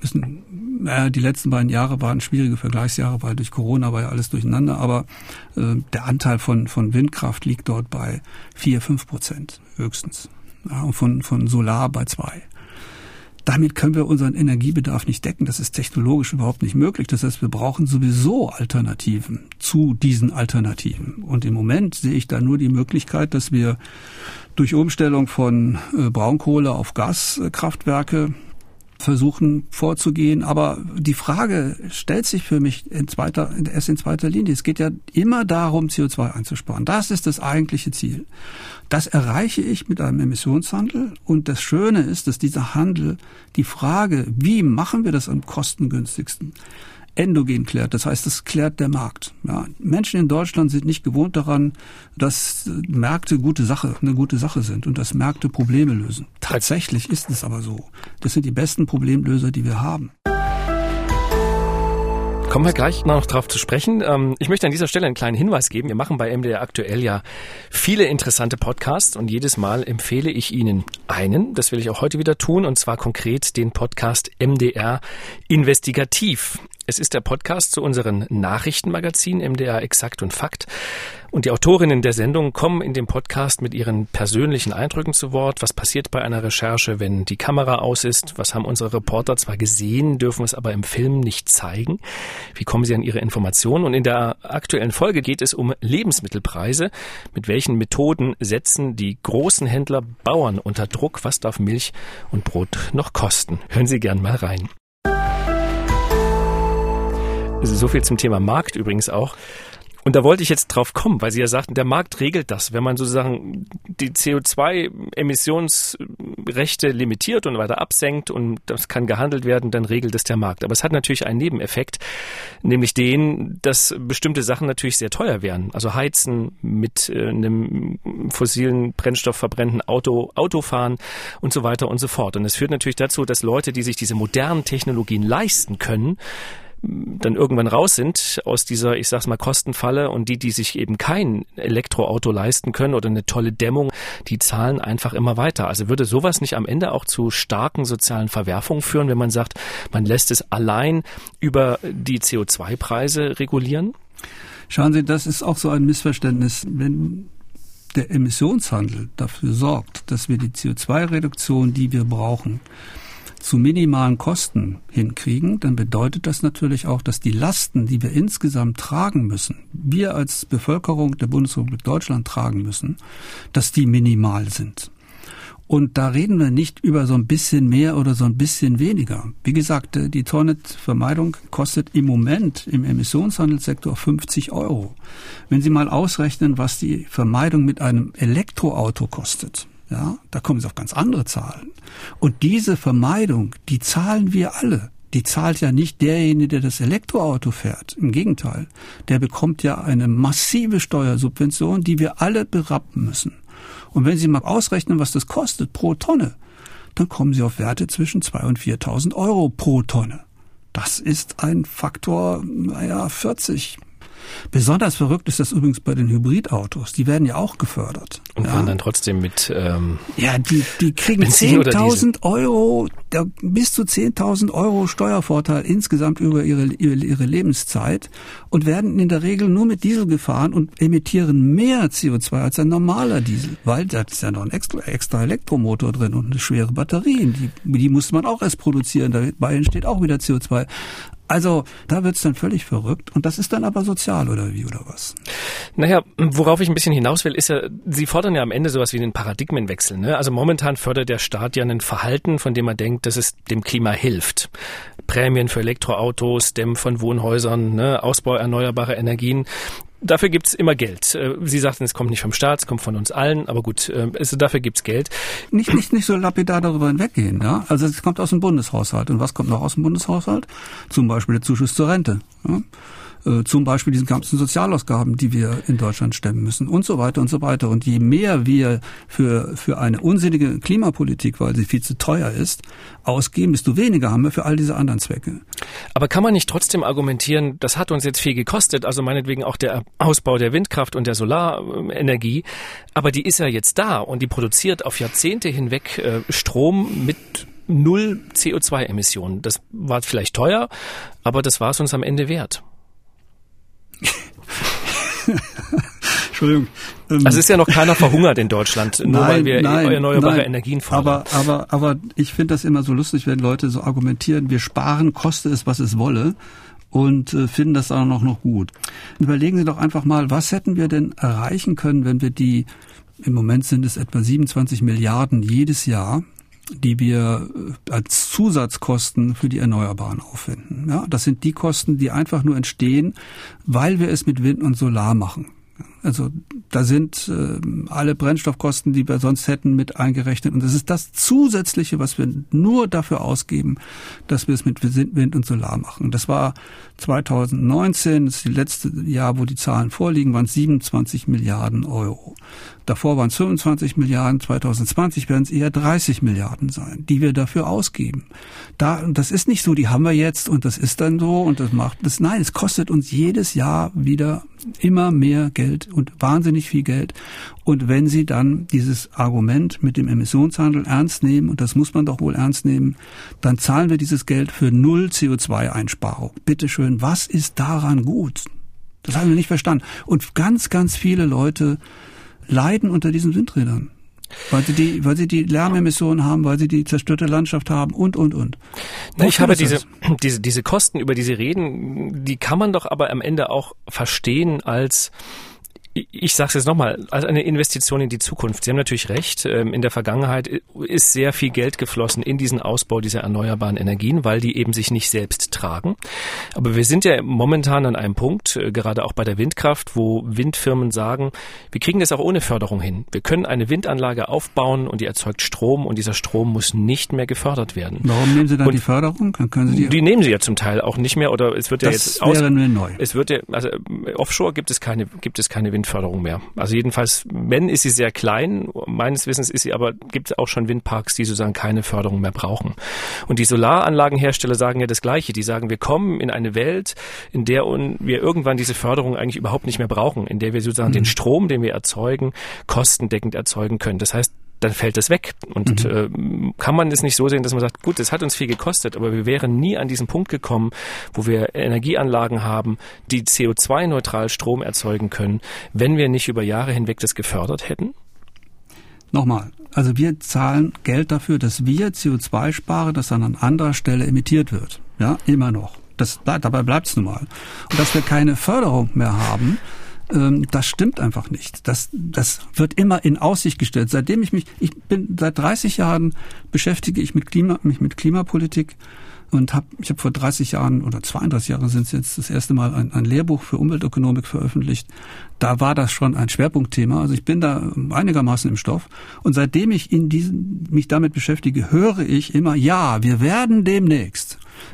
müssen, naja, die letzten beiden Jahre waren schwierige Vergleichsjahre, weil durch Corona war ja alles durcheinander, aber äh, der Anteil von, von Windkraft liegt dort bei vier, fünf Prozent höchstens von, von Solar bei zwei. Damit können wir unseren Energiebedarf nicht decken. Das ist technologisch überhaupt nicht möglich. Das heißt, wir brauchen sowieso Alternativen zu diesen Alternativen. Und im Moment sehe ich da nur die Möglichkeit, dass wir durch Umstellung von äh, Braunkohle auf Gaskraftwerke versuchen vorzugehen. Aber die Frage stellt sich für mich in zweiter, erst in zweiter Linie. Es geht ja immer darum, CO2 einzusparen. Das ist das eigentliche Ziel. Das erreiche ich mit einem Emissionshandel. Und das Schöne ist, dass dieser Handel die Frage, wie machen wir das am kostengünstigsten, endogen klärt. Das heißt, es klärt der Markt. Ja, Menschen in Deutschland sind nicht gewohnt daran, dass Märkte gute Sache, eine gute Sache sind und dass Märkte Probleme lösen. Tatsächlich ist es aber so. Das sind die besten Problemlöser, die wir haben. Kommen wir gleich noch drauf zu sprechen. Ähm, ich möchte an dieser Stelle einen kleinen Hinweis geben. Wir machen bei MDR aktuell ja viele interessante Podcasts und jedes Mal empfehle ich Ihnen einen. Das will ich auch heute wieder tun und zwar konkret den Podcast MDR Investigativ. Es ist der Podcast zu unseren Nachrichtenmagazin MDR Exakt und Fakt. Und die Autorinnen der Sendung kommen in dem Podcast mit ihren persönlichen Eindrücken zu Wort. Was passiert bei einer Recherche, wenn die Kamera aus ist? Was haben unsere Reporter zwar gesehen, dürfen es aber im Film nicht zeigen? Wie kommen sie an ihre Informationen? Und in der aktuellen Folge geht es um Lebensmittelpreise. Mit welchen Methoden setzen die großen Händler Bauern unter Druck? Was darf Milch und Brot noch kosten? Hören Sie gern mal rein. So viel zum Thema Markt übrigens auch. Und da wollte ich jetzt drauf kommen, weil Sie ja sagten, der Markt regelt das. Wenn man sozusagen die CO2-Emissionsrechte limitiert und weiter absenkt und das kann gehandelt werden, dann regelt es der Markt. Aber es hat natürlich einen Nebeneffekt, nämlich den, dass bestimmte Sachen natürlich sehr teuer wären. Also Heizen mit äh, einem fossilen Brennstoff verbrennenden Auto, Autofahren und so weiter und so fort. Und es führt natürlich dazu, dass Leute, die sich diese modernen Technologien leisten können, dann irgendwann raus sind aus dieser, ich sag's mal, Kostenfalle und die, die sich eben kein Elektroauto leisten können oder eine tolle Dämmung, die zahlen einfach immer weiter. Also würde sowas nicht am Ende auch zu starken sozialen Verwerfungen führen, wenn man sagt, man lässt es allein über die CO2-Preise regulieren? Schauen Sie, das ist auch so ein Missverständnis. Wenn der Emissionshandel dafür sorgt, dass wir die CO2-Reduktion, die wir brauchen, zu minimalen Kosten hinkriegen, dann bedeutet das natürlich auch, dass die Lasten, die wir insgesamt tragen müssen, wir als Bevölkerung der Bundesrepublik Deutschland tragen müssen, dass die minimal sind. Und da reden wir nicht über so ein bisschen mehr oder so ein bisschen weniger. Wie gesagt, die Tornet-Vermeidung kostet im Moment im Emissionshandelssektor 50 Euro. Wenn Sie mal ausrechnen, was die Vermeidung mit einem Elektroauto kostet, Ja, da kommen sie auf ganz andere Zahlen. Und diese Vermeidung, die zahlen wir alle. Die zahlt ja nicht derjenige, der das Elektroauto fährt. Im Gegenteil. Der bekommt ja eine massive Steuersubvention, die wir alle berappen müssen. Und wenn Sie mal ausrechnen, was das kostet pro Tonne, dann kommen Sie auf Werte zwischen 2.000 und 4.000 Euro pro Tonne. Das ist ein Faktor, naja, 40, Besonders verrückt ist das übrigens bei den Hybridautos. Die werden ja auch gefördert. Und ja. fahren dann trotzdem mit. Ähm, ja, die, die kriegen 10.000 Euro, bis zu 10.000 Euro Steuervorteil insgesamt über ihre, ihre Lebenszeit und werden in der Regel nur mit Diesel gefahren und emittieren mehr CO2 als ein normaler Diesel, weil da ist ja noch ein extra, extra Elektromotor drin und eine schwere Batterie. Die, die muss man auch erst produzieren. Dabei entsteht auch wieder CO2. Also da wird's dann völlig verrückt und das ist dann aber sozial oder wie oder was? Naja, worauf ich ein bisschen hinaus will, ist ja, Sie fordern ja am Ende sowas wie einen Paradigmenwechsel. Ne? Also momentan fördert der Staat ja ein Verhalten, von dem man denkt, dass es dem Klima hilft. Prämien für Elektroautos, Dämm von Wohnhäusern, ne? Ausbau erneuerbarer Energien. Dafür gibt's immer Geld. Äh, Sie sagten, es kommt nicht vom Staat, es kommt von uns allen, aber gut, also dafür gibt's Geld. Nicht, nicht, nicht so lapidar darüber hinweggehen. Ja? Also es kommt aus dem Bundeshaushalt. Und was kommt noch aus dem Bundeshaushalt? Zum Beispiel der Zuschuss zur Rente. Ja? Äh, zum Beispiel diesen ganzen Sozialausgaben, die wir in Deutschland stemmen müssen und so weiter und so weiter. Und je mehr wir für, für eine unsinnige Klimapolitik, weil sie viel zu teuer ist, ausgeben, desto weniger haben wir für all diese anderen Zwecke. Aber kann man nicht trotzdem argumentieren, das hat uns jetzt viel gekostet, also meinetwegen auch der Ausbau der Windkraft und der Solarenergie, aber die ist ja jetzt da und die produziert auf Jahrzehnte hinweg äh, Strom mit null CO2-Emissionen. Das war vielleicht teuer, aber das war es uns am Ende wert. Entschuldigung. Ähm, also ist ja noch keiner verhungert in Deutschland, nur nein, weil wir nein, erneuerbare nein. Energien fordern. Aber, aber, aber ich finde das immer so lustig, wenn Leute so argumentieren, wir sparen, koste es, was es wolle und äh, finden das auch noch, noch gut. Überlegen Sie doch einfach mal, was hätten wir denn erreichen können, wenn wir die, im Moment sind es etwa 27 Milliarden jedes Jahr, die wir äh, als Zusatzkosten für die Erneuerbaren aufwenden. Ja, das sind die Kosten, die einfach nur entstehen, weil wir es mit Wind und Solar machen. Also da sind äh, alle Brennstoffkosten, die wir sonst hätten, mit eingerechnet. Und das ist das Zusätzliche, was wir nur dafür ausgeben, dass wir es mit Wind und Solar machen. Das war 2019, das ist das letzte Jahr, wo die Zahlen vorliegen, waren 27 Milliarden Euro. Davor waren es 25 Milliarden, 2020 werden es eher 30 Milliarden sein, die wir dafür ausgeben. Da, das ist nicht so, die haben wir jetzt und das ist dann so und das macht das. Nein, es kostet uns jedes Jahr wieder immer mehr Geld und wahnsinnig viel Geld. Und wenn Sie dann dieses Argument mit dem Emissionshandel ernst nehmen, und das muss man doch wohl ernst nehmen, dann zahlen wir dieses Geld für null CO2-Einsparung. Bitteschön, was ist daran gut? Das haben wir nicht verstanden. Und ganz, ganz viele Leute leiden unter diesen Windrädern. Weil sie die, weil sie die Lärmemissionen haben, weil sie die zerstörte Landschaft haben und und und. Na, ich habe diese, diese, diese Kosten, über die Sie reden, die kann man doch aber am Ende auch verstehen als ich sage es jetzt nochmal, als eine Investition in die Zukunft. Sie haben natürlich recht. Ähm, in der Vergangenheit ist sehr viel Geld geflossen in diesen Ausbau dieser erneuerbaren Energien, weil die eben sich nicht selbst tragen. Aber wir sind ja momentan an einem Punkt, äh, gerade auch bei der Windkraft, wo Windfirmen sagen, wir kriegen das auch ohne Förderung hin. Wir können eine Windanlage aufbauen und die erzeugt Strom und dieser Strom muss nicht mehr gefördert werden. Warum nehmen Sie dann und die Förderung? Die, die nehmen Sie ja zum Teil auch nicht mehr oder es wird das ja jetzt aus. Neu. Es wird ja, also offshore gibt es keine, gibt es keine Windförderung. Windförderung mehr. Also jedenfalls, wenn ist sie sehr klein. Meines Wissens ist sie aber, gibt es auch schon Windparks, die sozusagen keine Förderung mehr brauchen. Und die Solaranlagenhersteller sagen ja das Gleiche. Die sagen, wir kommen in eine Welt, in der wir irgendwann diese Förderung eigentlich überhaupt nicht mehr brauchen, in der wir sozusagen mhm. den Strom, den wir erzeugen, kostendeckend erzeugen können. Das heißt, dann fällt es weg. Und mhm. äh, kann man es nicht so sehen, dass man sagt, gut, das hat uns viel gekostet, aber wir wären nie an diesen Punkt gekommen, wo wir Energieanlagen haben, die CO2-neutral Strom erzeugen können, wenn wir nicht über Jahre hinweg das gefördert hätten? Nochmal, also wir zahlen Geld dafür, dass wir CO2 sparen, das dann an anderer Stelle emittiert wird. Ja, immer noch. Das, dabei bleibt es nun mal. Und dass wir keine Förderung mehr haben, das stimmt einfach nicht. Das, das wird immer in Aussicht gestellt. Seitdem ich mich, ich bin seit 30 Jahren beschäftige ich mit Klima, mich mit Klimapolitik und habe ich habe vor 30 Jahren oder 32 Jahren sind es jetzt das erste Mal ein, ein Lehrbuch für Umweltökonomik veröffentlicht. Da war das schon ein Schwerpunktthema. Also ich bin da einigermaßen im Stoff. Und seitdem ich in diesen, mich damit beschäftige, höre ich immer, ja, wir werden demnächst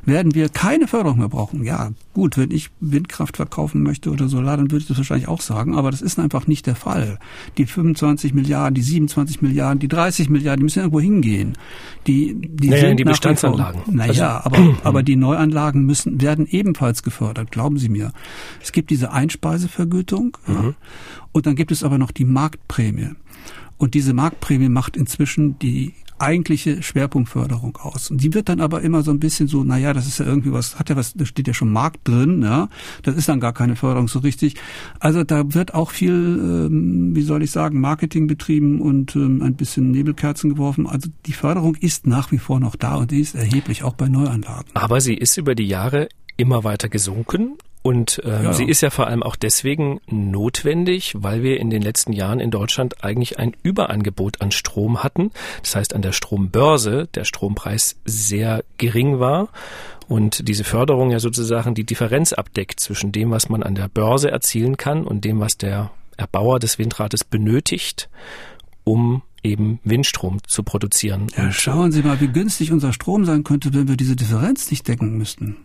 werden wir keine Förderung mehr brauchen. Ja, gut, wenn ich Windkraft verkaufen möchte oder Solar, dann würde ich das wahrscheinlich auch sagen, aber das ist einfach nicht der Fall. Die 25 Milliarden, die 27 Milliarden, die 30 Milliarden, die müssen irgendwo hingehen. Die, die naja, sind die Bestandsanlagen. Naja, also, aber, aber die Neuanlagen müssen, werden ebenfalls gefördert, glauben Sie mir. Es gibt diese Einspeisevergütung mhm. ja, und dann gibt es aber noch die Marktprämie. Und diese Marktprämie macht inzwischen die eigentliche Schwerpunktförderung aus. Und die wird dann aber immer so ein bisschen so, naja, das ist ja irgendwie was, hat ja was, da steht ja schon Markt drin, ja, das ist dann gar keine Förderung so richtig. Also da wird auch viel, ähm, wie soll ich sagen, Marketing betrieben und ähm, ein bisschen Nebelkerzen geworfen. Also die Förderung ist nach wie vor noch da und die ist erheblich auch bei Neuanlagen. Aber sie ist über die Jahre immer weiter gesunken und äh, ja. sie ist ja vor allem auch deswegen notwendig, weil wir in den letzten Jahren in Deutschland eigentlich ein Überangebot an Strom hatten. Das heißt, an der Strombörse der Strompreis sehr gering war und diese Förderung ja sozusagen die Differenz abdeckt zwischen dem, was man an der Börse erzielen kann und dem, was der Erbauer des Windrades benötigt, um eben Windstrom zu produzieren. Ja, schauen Sie mal, wie günstig unser Strom sein könnte, wenn wir diese Differenz nicht decken müssten.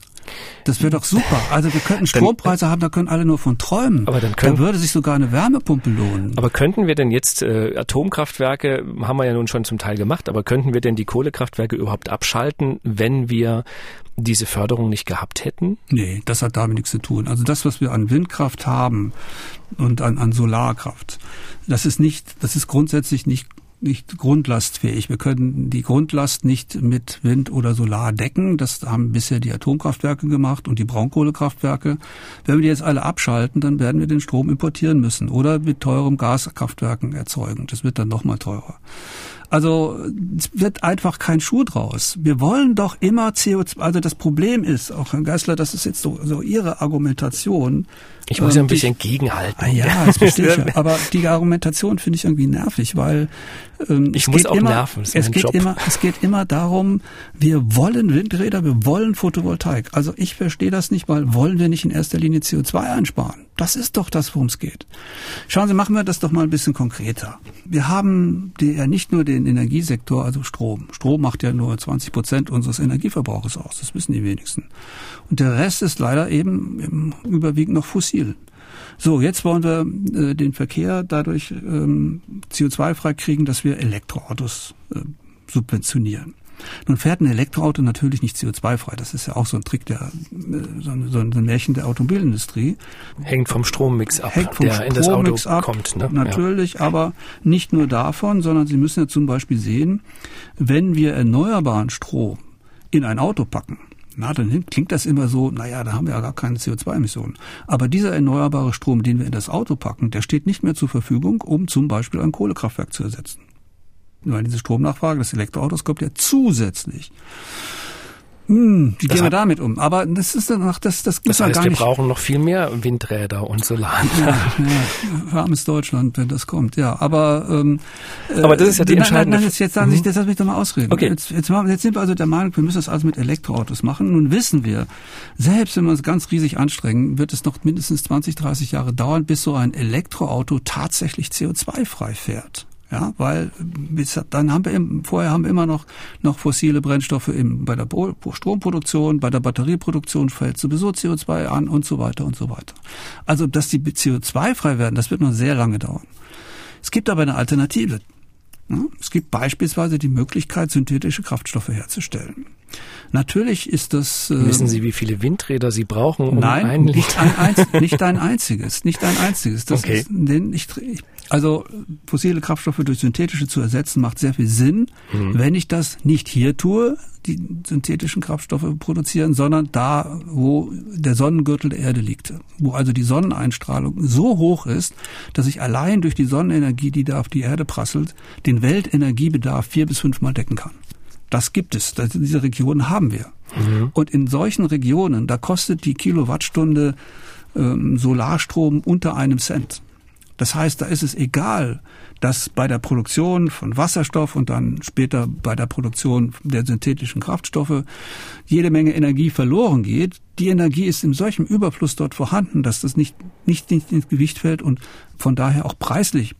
Das wäre doch super. Also wir könnten Strompreise dann, haben, da können alle nur von träumen. Aber dann können, da würde sich sogar eine Wärmepumpe lohnen. Aber könnten wir denn jetzt äh, Atomkraftwerke haben wir ja nun schon zum Teil gemacht, aber könnten wir denn die Kohlekraftwerke überhaupt abschalten, wenn wir diese Förderung nicht gehabt hätten? Nee, das hat damit nichts zu tun. Also das, was wir an Windkraft haben und an, an Solarkraft, das ist nicht, das ist grundsätzlich nicht nicht grundlastfähig. Wir können die Grundlast nicht mit Wind oder Solar decken. Das haben bisher die Atomkraftwerke gemacht und die Braunkohlekraftwerke. Wenn wir die jetzt alle abschalten, dann werden wir den Strom importieren müssen oder mit teurem Gaskraftwerken erzeugen. Das wird dann nochmal teurer. Also es wird einfach kein Schuh draus. Wir wollen doch immer CO2. Also das Problem ist, auch Herr Geisler, das ist jetzt so, so Ihre Argumentation. Ich muss ja ein ähm, bisschen gegenhalten. Ah, ja, das verstehe ich. Aber die Argumentation finde ich irgendwie nervig, weil ähm, ich muss auch immer, nerven. es geht Job. immer, es geht immer darum, wir wollen Windräder, wir wollen Photovoltaik. Also ich verstehe das nicht, weil wollen wir nicht in erster Linie CO2 einsparen? Das ist doch das, worum es geht. Schauen Sie, machen wir das doch mal ein bisschen konkreter. Wir haben die, ja nicht nur den Energiesektor, also Strom. Strom macht ja nur 20 Prozent unseres Energieverbrauches aus. Das wissen die wenigsten. Und der Rest ist leider eben überwiegend noch fossil. So, jetzt wollen wir äh, den Verkehr dadurch ähm, CO2-frei kriegen, dass wir Elektroautos äh, subventionieren. Nun fährt ein Elektroauto natürlich nicht CO2-frei. Das ist ja auch so ein Trick der, äh, so ein, so ein Märchen der Automobilindustrie. Hängt vom Strommix ab, Hängt vom der Strommix in das Auto ab, kommt. Ne? Natürlich, ja. aber nicht nur davon, sondern Sie müssen ja zum Beispiel sehen, wenn wir erneuerbaren Strom in ein Auto packen, na, dann klingt das immer so, naja, da haben wir ja gar keine CO2-Emissionen. Aber dieser erneuerbare Strom, den wir in das Auto packen, der steht nicht mehr zur Verfügung, um zum Beispiel ein Kohlekraftwerk zu ersetzen. Weil diese Stromnachfrage des Elektroautos kommt ja zusätzlich. Hm, wie das gehen wir damit um? Aber das ist dann noch, das, das das heißt, gar wir nicht. brauchen noch viel mehr Windräder und Solar. Ja, ja, armes Deutschland, wenn das kommt. Ja, aber ähm, aber das ist ja die nein, entscheidende. Nein, nein, jetzt, jetzt mhm. jetzt lass mich doch mal ausreden. Okay. Jetzt, jetzt, jetzt sind wir also der Meinung, wir müssen das alles mit Elektroautos machen. Nun wissen wir, selbst wenn wir uns ganz riesig anstrengen, wird es noch mindestens 20, 30 Jahre dauern, bis so ein Elektroauto tatsächlich CO2-frei fährt. Ja, weil bis, dann haben wir im, vorher haben wir immer noch noch fossile Brennstoffe im, bei der Stromproduktion, bei der Batterieproduktion fällt sowieso CO2 an und so weiter und so weiter. Also dass die CO2 frei werden, das wird noch sehr lange dauern. Es gibt aber eine Alternative. Es gibt beispielsweise die Möglichkeit, synthetische Kraftstoffe herzustellen. Natürlich ist das. Äh, Wissen Sie, wie viele Windräder Sie brauchen? Um nein, nicht ein, nicht ein einziges, nicht ein einziges. Das okay. ist, denn ich, also fossile Kraftstoffe durch synthetische zu ersetzen macht sehr viel Sinn, mhm. wenn ich das nicht hier tue, die synthetischen Kraftstoffe produzieren, sondern da, wo der Sonnengürtel der Erde liegt, wo also die Sonneneinstrahlung so hoch ist, dass ich allein durch die Sonnenenergie, die da auf die Erde prasselt, den Weltenergiebedarf vier bis fünfmal decken kann. Das gibt es. diese Regionen haben wir. Mhm. Und in solchen Regionen, da kostet die Kilowattstunde ähm, Solarstrom unter einem Cent. Das heißt, da ist es egal, dass bei der Produktion von Wasserstoff und dann später bei der Produktion der synthetischen Kraftstoffe jede Menge Energie verloren geht. Die Energie ist in solchem Überfluss dort vorhanden, dass das nicht, nicht, nicht ins Gewicht fällt und von daher auch preislich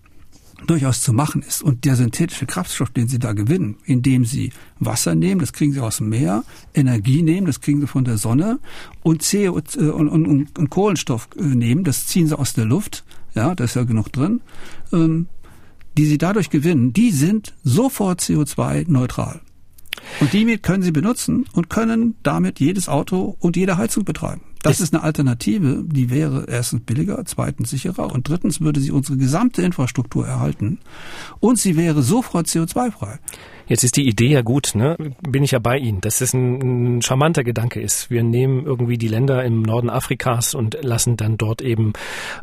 durchaus zu machen ist. Und der synthetische Kraftstoff, den Sie da gewinnen, indem Sie Wasser nehmen, das kriegen Sie aus dem Meer, Energie nehmen, das kriegen Sie von der Sonne und CO äh, und, und, und Kohlenstoff äh, nehmen, das ziehen Sie aus der Luft, ja, da ist ja genug drin, ähm, die Sie dadurch gewinnen, die sind sofort CO2-neutral. Und die können Sie benutzen und können damit jedes Auto und jede Heizung betreiben. Das ist eine Alternative, die wäre erstens billiger, zweitens sicherer und drittens würde sie unsere gesamte Infrastruktur erhalten und sie wäre sofort CO2-frei. Jetzt ist die Idee ja gut, ne? Bin ich ja bei Ihnen, dass es ein, ein charmanter Gedanke ist. Wir nehmen irgendwie die Länder im Norden Afrikas und lassen dann dort eben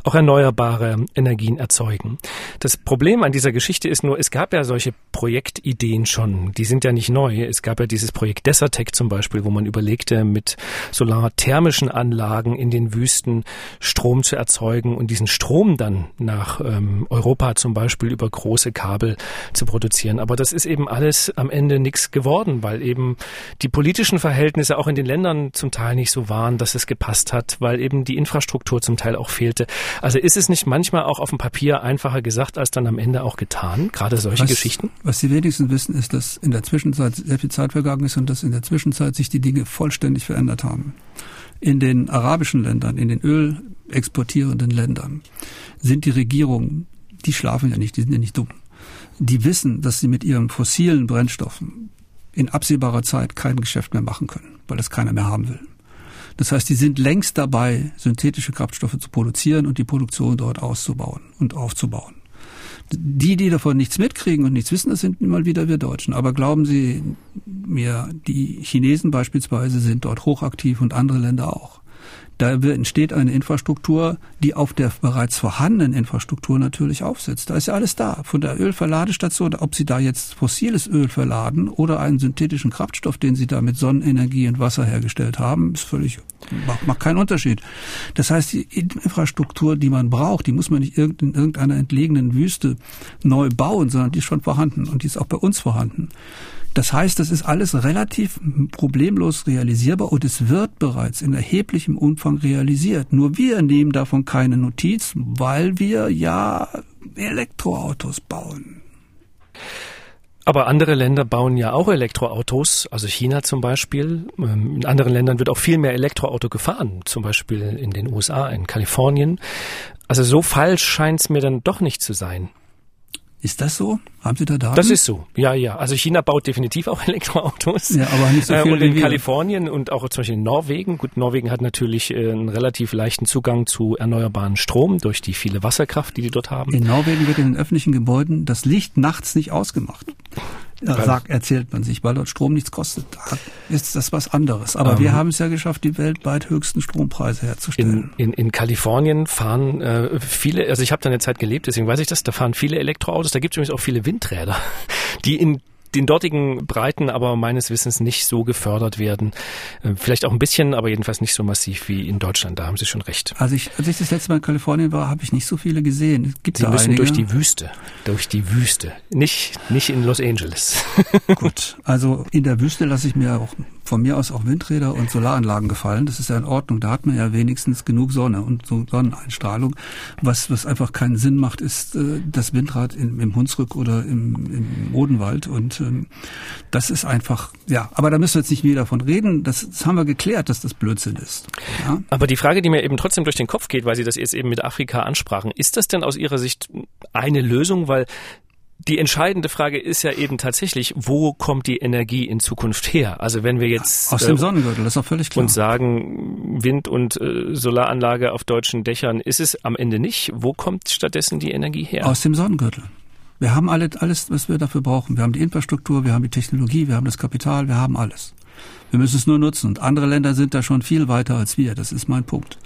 auch erneuerbare Energien erzeugen. Das Problem an dieser Geschichte ist nur, es gab ja solche Projektideen schon. Die sind ja nicht neu. Es gab ja dieses Projekt Desertec zum Beispiel, wo man überlegte, mit solarthermischen Anlagen in den Wüsten Strom zu erzeugen und diesen Strom dann nach ähm, Europa zum Beispiel über große Kabel zu produzieren. Aber das ist eben alles ist am Ende nichts geworden, weil eben die politischen Verhältnisse auch in den Ländern zum Teil nicht so waren, dass es gepasst hat, weil eben die Infrastruktur zum Teil auch fehlte. Also ist es nicht manchmal auch auf dem Papier einfacher gesagt als dann am Ende auch getan, gerade solche was, Geschichten? Was die wenigsten wissen, ist, dass in der Zwischenzeit sehr viel Zeit vergangen ist und dass in der Zwischenzeit sich die Dinge vollständig verändert haben. In den arabischen Ländern, in den ölexportierenden Ländern sind die Regierungen, die schlafen ja nicht, die sind ja nicht dumm die wissen, dass sie mit ihren fossilen Brennstoffen in absehbarer Zeit kein Geschäft mehr machen können, weil das keiner mehr haben will. Das heißt, die sind längst dabei, synthetische Kraftstoffe zu produzieren und die Produktion dort auszubauen und aufzubauen. Die, die davon nichts mitkriegen und nichts wissen, das sind immer wieder wir Deutschen. Aber glauben Sie mir, die Chinesen beispielsweise sind dort hochaktiv und andere Länder auch. Da entsteht eine Infrastruktur, die auf der bereits vorhandenen Infrastruktur natürlich aufsetzt. Da ist ja alles da. Von der Ölverladestation, ob Sie da jetzt fossiles Öl verladen oder einen synthetischen Kraftstoff, den Sie da mit Sonnenenergie und Wasser hergestellt haben, ist völlig, macht, macht keinen Unterschied. Das heißt, die Infrastruktur, die man braucht, die muss man nicht in irgendeiner entlegenen Wüste neu bauen, sondern die ist schon vorhanden und die ist auch bei uns vorhanden. Das heißt, das ist alles relativ problemlos realisierbar und es wird bereits in erheblichem Umfang realisiert. Nur wir nehmen davon keine Notiz, weil wir ja Elektroautos bauen. Aber andere Länder bauen ja auch Elektroautos, also China zum Beispiel. Ähm, in anderen Ländern wird auch viel mehr Elektroauto gefahren, zum Beispiel in den USA, in Kalifornien. Also so falsch scheint es mir dann doch nicht zu sein. Ist das so? Haben Sie da Daten? Das ist so, ja, ja. Also China baut definitiv auch Elektroautos. Ja, aber nicht so äh, viel Und in Kalifornien und auch zum Beispiel in Norwegen. Gut, Norwegen hat natürlich äh, einen relativ leichten Zugang zu erneuerbaren Strom durch die viele Wasserkraft, die die dort haben. In Norwegen wird in den öffentlichen Gebäuden das Licht nachts nicht ausgemacht sagt, erzählt man sich, weil dort Strom nichts kostet. Da ist das was anderes. Aber ähm, wir haben es ja geschafft, die weltweit höchsten Strompreise herzustellen. In, in, in Kalifornien fahren äh, viele, also ich habe da eine Zeit gelebt, deswegen weiß ich das, da fahren viele Elektroautos, da gibt es übrigens auch viele Windräder, die in den dortigen Breiten aber meines Wissens nicht so gefördert werden. Äh, vielleicht auch ein bisschen, aber jedenfalls nicht so massiv wie in Deutschland. Da haben Sie schon recht. Also ich, als ich das letzte Mal in Kalifornien war, habe ich nicht so viele gesehen. Gibt Sie müssen einige? durch die Wüste, durch die Wüste, nicht nicht in Los Angeles. Gut, also in der Wüste lasse ich mir auch von mir aus auch Windräder und Solaranlagen gefallen. Das ist ja in Ordnung. Da hat man ja wenigstens genug Sonne und so Sonneneinstrahlung. Was, was einfach keinen Sinn macht, ist äh, das Windrad in, im Hunsrück oder im, im Odenwald. Und ähm, das ist einfach, ja, aber da müssen wir jetzt nicht wieder davon reden. Das, das haben wir geklärt, dass das Blödsinn ist. Ja? Aber die Frage, die mir eben trotzdem durch den Kopf geht, weil Sie das jetzt eben mit Afrika ansprachen, ist das denn aus Ihrer Sicht eine Lösung? Weil die entscheidende Frage ist ja eben tatsächlich, wo kommt die Energie in Zukunft her? Also wenn wir jetzt aus dem äh, Sonnengürtel, das ist auch völlig klar. Und sagen Wind- und äh, Solaranlage auf deutschen Dächern, ist es am Ende nicht. Wo kommt stattdessen die Energie her? Aus dem Sonnengürtel. Wir haben alle, alles, was wir dafür brauchen. Wir haben die Infrastruktur, wir haben die Technologie, wir haben das Kapital, wir haben alles. Wir müssen es nur nutzen. Und andere Länder sind da schon viel weiter als wir. Das ist mein Punkt.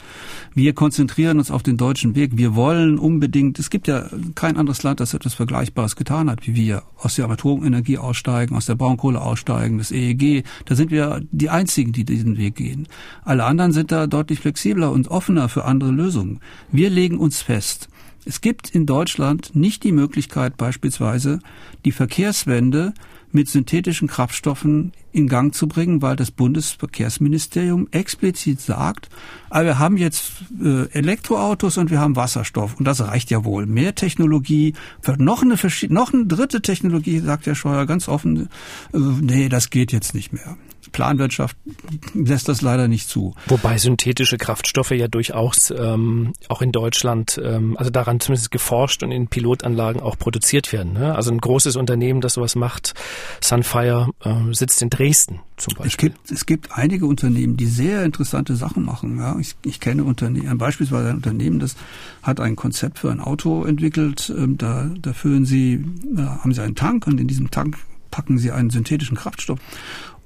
Wir konzentrieren uns auf den deutschen Weg. Wir wollen unbedingt, es gibt ja kein anderes Land, das etwas Vergleichbares getan hat wie wir. Aus der Atomenergie aussteigen, aus der Braunkohle aussteigen, das EEG. Da sind wir die Einzigen, die diesen Weg gehen. Alle anderen sind da deutlich flexibler und offener für andere Lösungen. Wir legen uns fest. Es gibt in Deutschland nicht die Möglichkeit, beispielsweise die Verkehrswende mit synthetischen Kraftstoffen in Gang zu bringen, weil das Bundesverkehrsministerium explizit sagt, aber wir haben jetzt äh, Elektroautos und wir haben Wasserstoff und das reicht ja wohl. Mehr Technologie, noch eine, noch eine dritte Technologie, sagt der Scheuer ganz offen, äh, nee, das geht jetzt nicht mehr. Planwirtschaft lässt das leider nicht zu. Wobei synthetische Kraftstoffe ja durchaus ähm, auch in Deutschland, ähm, also daran zumindest geforscht und in Pilotanlagen auch produziert werden. Ne? Also ein großes Unternehmen, das sowas macht, Sunfire, äh, sitzt in Dresden zum Beispiel. Es gibt, es gibt einige Unternehmen, die sehr interessante Sachen machen. Ja? Ich, ich kenne Unternehmen, beispielsweise ein Unternehmen, das hat ein Konzept für ein Auto entwickelt. Ähm, da, da füllen sie, äh, haben sie einen Tank und in diesem Tank packen sie einen synthetischen Kraftstoff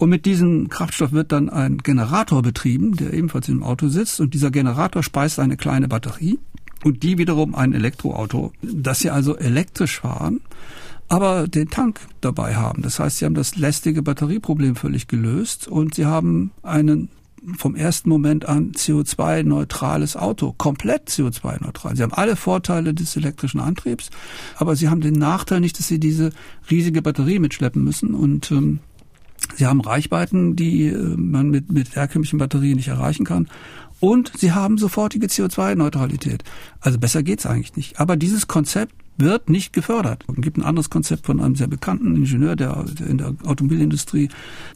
und mit diesem Kraftstoff wird dann ein Generator betrieben, der ebenfalls im Auto sitzt. Und dieser Generator speist eine kleine Batterie und die wiederum ein Elektroauto, dass sie also elektrisch fahren, aber den Tank dabei haben. Das heißt, sie haben das lästige Batterieproblem völlig gelöst und sie haben einen vom ersten Moment an CO2-neutrales Auto, komplett CO2-neutral. Sie haben alle Vorteile des elektrischen Antriebs, aber sie haben den Nachteil nicht, dass sie diese riesige Batterie mitschleppen müssen und ähm, Sie haben Reichweiten, die äh, man mit, mit herkömmlichen Batterien nicht erreichen kann. Und sie haben sofortige CO2-Neutralität. Also besser geht's eigentlich nicht. Aber dieses Konzept wird nicht gefördert. Es gibt ein anderes Konzept von einem sehr bekannten Ingenieur, der, in der Automobilindustrie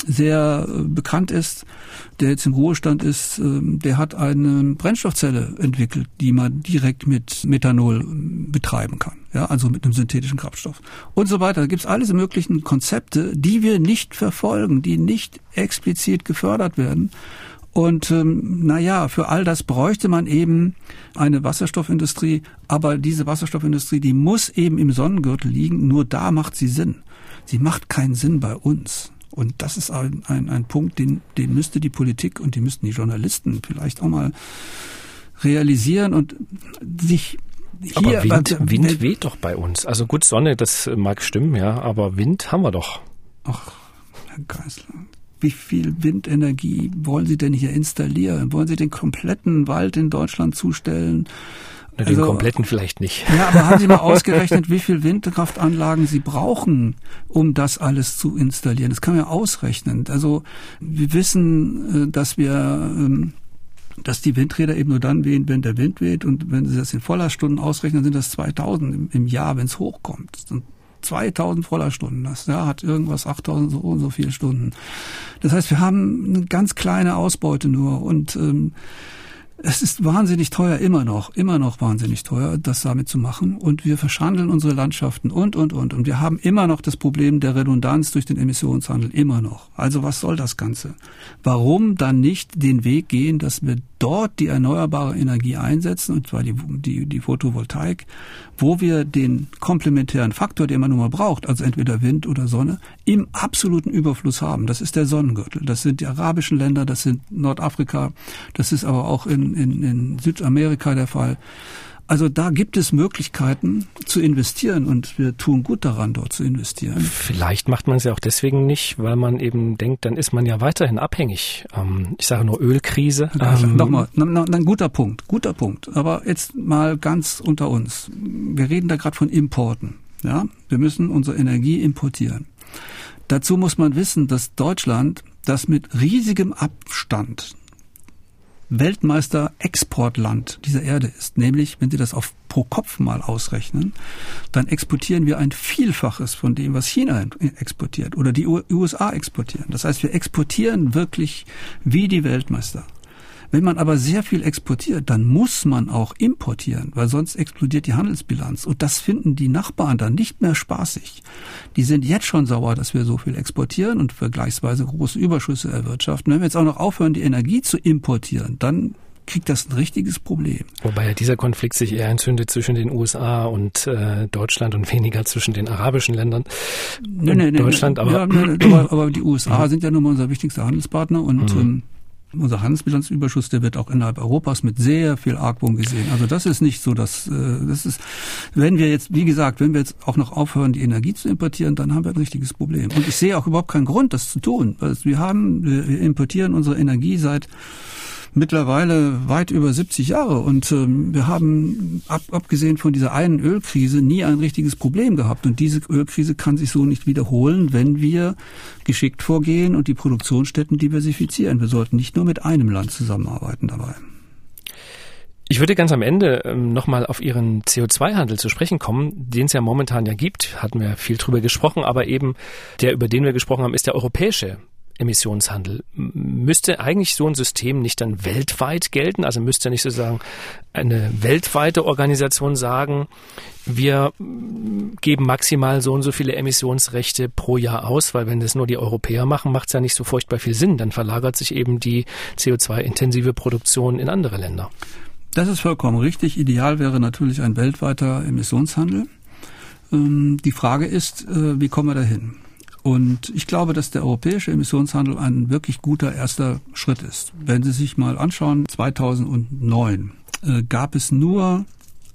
sehr äh, bekannt ist, der jetzt im Ruhestand ist. Ähm, der hat eine Brennstoffzelle entwickelt, die man direkt mit Methanol ähm, betreiben kann. Ja, also mit einem synthetischen Kraftstoff und so weiter. Da gibt es alles möglichen Konzepte, die wir nicht verfolgen, die nicht explizit gefördert werden. Und ähm, naja, für all das bräuchte man eben eine Wasserstoffindustrie, aber diese Wasserstoffindustrie, die muss eben im Sonnengürtel liegen, nur da macht sie Sinn. Sie macht keinen Sinn bei uns. Und das ist ein, ein, ein Punkt, den, den müsste die Politik und die müssten die Journalisten vielleicht auch mal realisieren und sich hier, aber Wind, aber, Wind weht doch bei uns. Also gut, Sonne, das mag stimmen, ja, aber Wind haben wir doch. Ach, Herr Geisler, wie viel Windenergie wollen Sie denn hier installieren? Wollen Sie den kompletten Wald in Deutschland zustellen? Na, den also, kompletten vielleicht nicht. Ja, aber haben Sie mal ausgerechnet, wie viel Windkraftanlagen Sie brauchen, um das alles zu installieren? Das kann man ja ausrechnen. Also wir wissen, äh, dass wir ähm, dass die Windräder eben nur dann wehen, wenn der Wind weht. Und wenn Sie das in Vollerstunden ausrechnen, sind das 2000 im, Jahr, wenn es hochkommt. 2000 Vollerstunden. Das ja, hat irgendwas 8000 so und so viele Stunden. Das heißt, wir haben eine ganz kleine Ausbeute nur und ähm, es ist wahnsinnig teuer, immer noch, immer noch wahnsinnig teuer, das damit zu machen. Und wir verschandeln unsere Landschaften und, und, und. Und wir haben immer noch das Problem der Redundanz durch den Emissionshandel, immer noch. Also was soll das Ganze? Warum dann nicht den Weg gehen, dass wir dort die erneuerbare Energie einsetzen, und zwar die, die, die Photovoltaik, wo wir den komplementären Faktor, den man nun mal braucht, also entweder Wind oder Sonne, im absoluten Überfluss haben. Das ist der Sonnengürtel. Das sind die arabischen Länder, das sind Nordafrika, das ist aber auch in, in, in Südamerika der Fall. Also da gibt es Möglichkeiten zu investieren und wir tun gut daran, dort zu investieren. Vielleicht macht man es ja auch deswegen nicht, weil man eben denkt, dann ist man ja weiterhin abhängig. Ähm, ich sage nur Ölkrise. Ähm, Nochmal, ein guter Punkt, guter Punkt. Aber jetzt mal ganz unter uns. Wir reden da gerade von Importen. Ja, wir müssen unsere Energie importieren. Dazu muss man wissen, dass Deutschland das mit riesigem Abstand Weltmeister-Exportland dieser Erde ist. Nämlich, wenn Sie das auf pro Kopf mal ausrechnen, dann exportieren wir ein Vielfaches von dem, was China exportiert oder die USA exportieren. Das heißt, wir exportieren wirklich wie die Weltmeister. Wenn man aber sehr viel exportiert, dann muss man auch importieren, weil sonst explodiert die Handelsbilanz. Und das finden die Nachbarn dann nicht mehr spaßig. Die sind jetzt schon sauer, dass wir so viel exportieren und vergleichsweise große Überschüsse erwirtschaften. Wenn wir jetzt auch noch aufhören, die Energie zu importieren, dann kriegt das ein richtiges Problem. Wobei ja dieser Konflikt sich eher entzündet zwischen den USA und äh, Deutschland und weniger zwischen den arabischen Ländern. Nee, nee, nee, Deutschland, aber, ja, aber, aber die USA sind ja nun mal unser wichtigster Handelspartner und mhm. ähm, unser Handelsbilanzüberschuss, der wird auch innerhalb Europas mit sehr viel Argwohn gesehen. Also das ist nicht so, dass äh, das ist, wenn wir jetzt, wie gesagt, wenn wir jetzt auch noch aufhören, die Energie zu importieren, dann haben wir ein richtiges Problem. Und ich sehe auch überhaupt keinen Grund, das zu tun. Also wir haben, wir importieren unsere Energie seit mittlerweile weit über 70 Jahre und ähm, wir haben ab, abgesehen von dieser einen Ölkrise nie ein richtiges Problem gehabt und diese Ölkrise kann sich so nicht wiederholen, wenn wir geschickt vorgehen und die Produktionsstätten diversifizieren. Wir sollten nicht nur mit einem Land zusammenarbeiten dabei. Ich würde ganz am Ende ähm, nochmal auf Ihren CO2-Handel zu sprechen kommen, den es ja momentan ja gibt, hatten wir viel drüber gesprochen, aber eben der, über den wir gesprochen haben, ist der europäische Emissionshandel. Müsste eigentlich so ein System nicht dann weltweit gelten? Also müsste nicht sozusagen eine weltweite Organisation sagen, wir geben maximal so und so viele Emissionsrechte pro Jahr aus, weil wenn das nur die Europäer machen, macht es ja nicht so furchtbar viel Sinn. Dann verlagert sich eben die CO2-intensive Produktion in andere Länder. Das ist vollkommen richtig. Ideal wäre natürlich ein weltweiter Emissionshandel. Ähm, die Frage ist, äh, wie kommen wir dahin? Und ich glaube, dass der europäische Emissionshandel ein wirklich guter erster Schritt ist. Wenn Sie sich mal anschauen, 2009 äh, gab es nur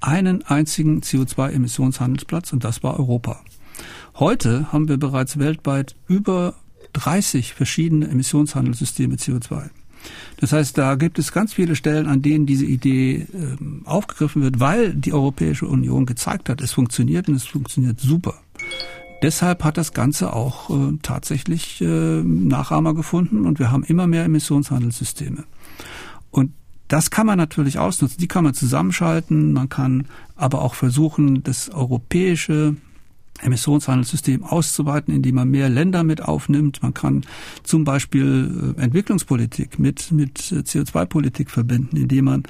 einen einzigen CO2-Emissionshandelsplatz und das war Europa. Heute haben wir bereits weltweit über 30 verschiedene Emissionshandelssysteme CO2. Das heißt, da gibt es ganz viele Stellen, an denen diese Idee äh, aufgegriffen wird, weil die Europäische Union gezeigt hat, es funktioniert und es funktioniert super. Deshalb hat das Ganze auch äh, tatsächlich äh, Nachahmer gefunden und wir haben immer mehr Emissionshandelssysteme. Und das kann man natürlich ausnutzen, die kann man zusammenschalten, man kann aber auch versuchen, das europäische Emissionshandelssystem auszuweiten, indem man mehr Länder mit aufnimmt. Man kann zum Beispiel äh, Entwicklungspolitik mit, mit CO2-Politik verbinden, indem man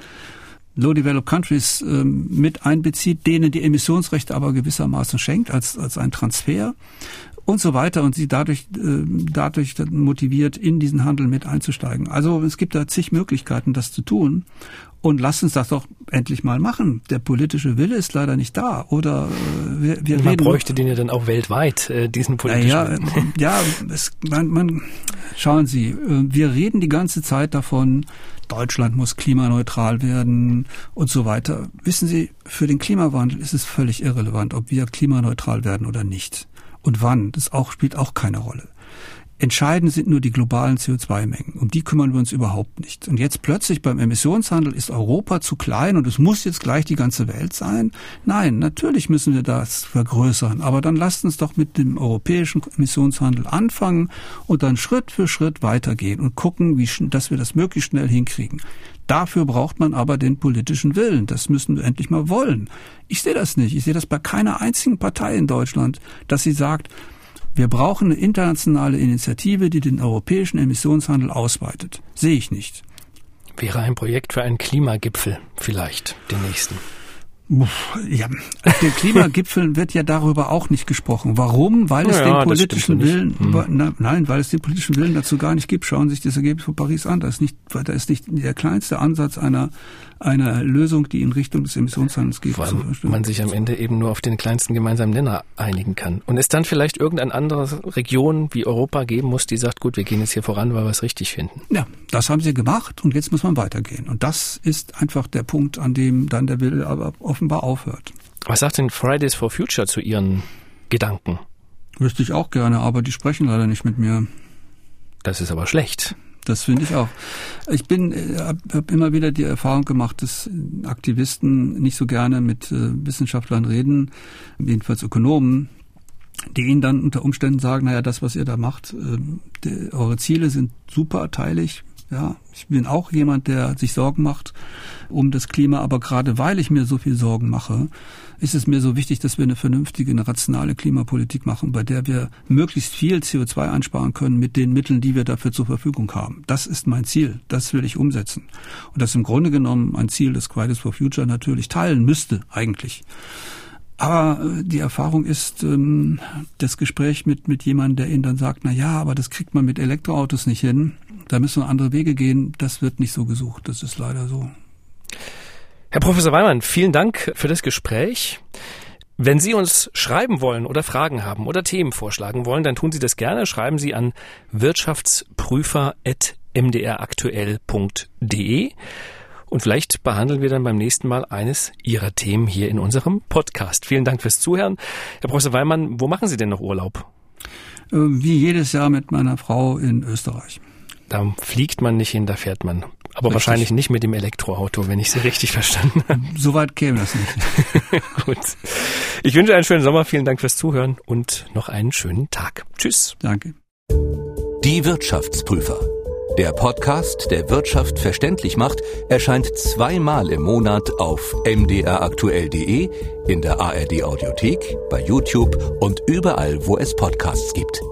Low-Developed Countries ähm, mit einbezieht, denen die Emissionsrechte aber gewissermaßen schenkt als, als ein Transfer und so weiter und sie dadurch, äh, dadurch motiviert, in diesen Handel mit einzusteigen. Also es gibt da zig Möglichkeiten, das zu tun. Und lasst uns das doch endlich mal machen. Der politische Wille ist leider nicht da. Oder äh, wir, wir man reden, bräuchte den ja dann auch weltweit, äh, diesen politischen ja, Willen. Ja, es, man, man, schauen Sie, äh, wir reden die ganze Zeit davon, Deutschland muss klimaneutral werden und so weiter. Wissen Sie, für den Klimawandel ist es völlig irrelevant, ob wir klimaneutral werden oder nicht. Und wann, das auch, spielt auch keine Rolle. Entscheidend sind nur die globalen CO2-Mengen. Um die kümmern wir uns überhaupt nicht. Und jetzt plötzlich beim Emissionshandel ist Europa zu klein und es muss jetzt gleich die ganze Welt sein. Nein, natürlich müssen wir das vergrößern. Aber dann lasst uns doch mit dem europäischen Emissionshandel anfangen und dann Schritt für Schritt weitergehen und gucken, wie, dass wir das möglichst schnell hinkriegen. Dafür braucht man aber den politischen Willen. Das müssen wir endlich mal wollen. Ich sehe das nicht. Ich sehe das bei keiner einzigen Partei in Deutschland, dass sie sagt, wir brauchen eine internationale Initiative, die den europäischen Emissionshandel ausweitet. Sehe ich nicht. Wäre ein Projekt für einen Klimagipfel vielleicht, den nächsten. Ja, auf den Klimagipfeln wird ja darüber auch nicht gesprochen. Warum? Weil es ja, den politischen Willen, hm. na, nein, weil es den politischen Willen dazu gar nicht gibt. Schauen Sie sich das Ergebnis von Paris an. Da ist nicht, da ist nicht der kleinste Ansatz einer einer Lösung, die in Richtung des Emissionshandels geht. Weil man sich am Ende eben nur auf den kleinsten gemeinsamen Nenner einigen kann. Und es dann vielleicht irgendeine andere Region wie Europa geben muss, die sagt, gut, wir gehen jetzt hier voran, weil wir es richtig finden. Ja, das haben sie gemacht und jetzt muss man weitergehen. Und das ist einfach der Punkt, an dem dann der Wille aber offenbar aufhört. Was sagt denn Fridays for Future zu Ihren Gedanken? Wüsste ich auch gerne, aber die sprechen leider nicht mit mir. Das ist aber schlecht. Das finde ich auch. Ich bin äh, habe hab immer wieder die Erfahrung gemacht, dass Aktivisten nicht so gerne mit äh, Wissenschaftlern reden, jedenfalls Ökonomen, die ihnen dann unter Umständen sagen, naja, das, was ihr da macht, äh, die, eure Ziele sind super, teile ich, ja, ich bin auch jemand, der sich Sorgen macht um das Klima, aber gerade weil ich mir so viel Sorgen mache, ist es mir so wichtig, dass wir eine vernünftige, eine rationale Klimapolitik machen, bei der wir möglichst viel CO2 einsparen können mit den Mitteln, die wir dafür zur Verfügung haben. Das ist mein Ziel. Das will ich umsetzen. Und das ist im Grunde genommen ein Ziel, das Fridays for Future natürlich teilen müsste, eigentlich. Aber äh, die Erfahrung ist, ähm, das Gespräch mit, mit jemandem, der Ihnen dann sagt, na ja, aber das kriegt man mit Elektroautos nicht hin, Da müssen wir andere Wege gehen. Das wird nicht so gesucht. Das ist leider so. Herr Professor Weimann, vielen Dank für das Gespräch. Wenn Sie uns schreiben wollen oder Fragen haben oder Themen vorschlagen wollen, dann tun Sie das gerne. Schreiben Sie an wirtschaftsprüfer.mdraktuell.de und vielleicht behandeln wir dann beim nächsten Mal eines Ihrer Themen hier in unserem Podcast. Vielen Dank fürs Zuhören. Herr Professor Weimann, wo machen Sie denn noch Urlaub? Äh, wie jedes Jahr mit meiner Frau in Österreich. Da fliegt man nicht hin, da fährt man. Aber richtig. wahrscheinlich nicht mit dem Elektroauto, wenn ich Sie richtig verstanden habe. Soweit käme das nicht. Gut. Ich wünsche einen schönen Sommer. Vielen Dank fürs Zuhören und noch einen schönen Tag. Tschüss. Danke. Die Wirtschaftsprüfer. Der Podcast, der Wirtschaft verständlich macht, erscheint zweimal im Monat auf mdraktuell.de, in der ARD Audiothek, bei YouTube und überall, wo es Podcasts gibt.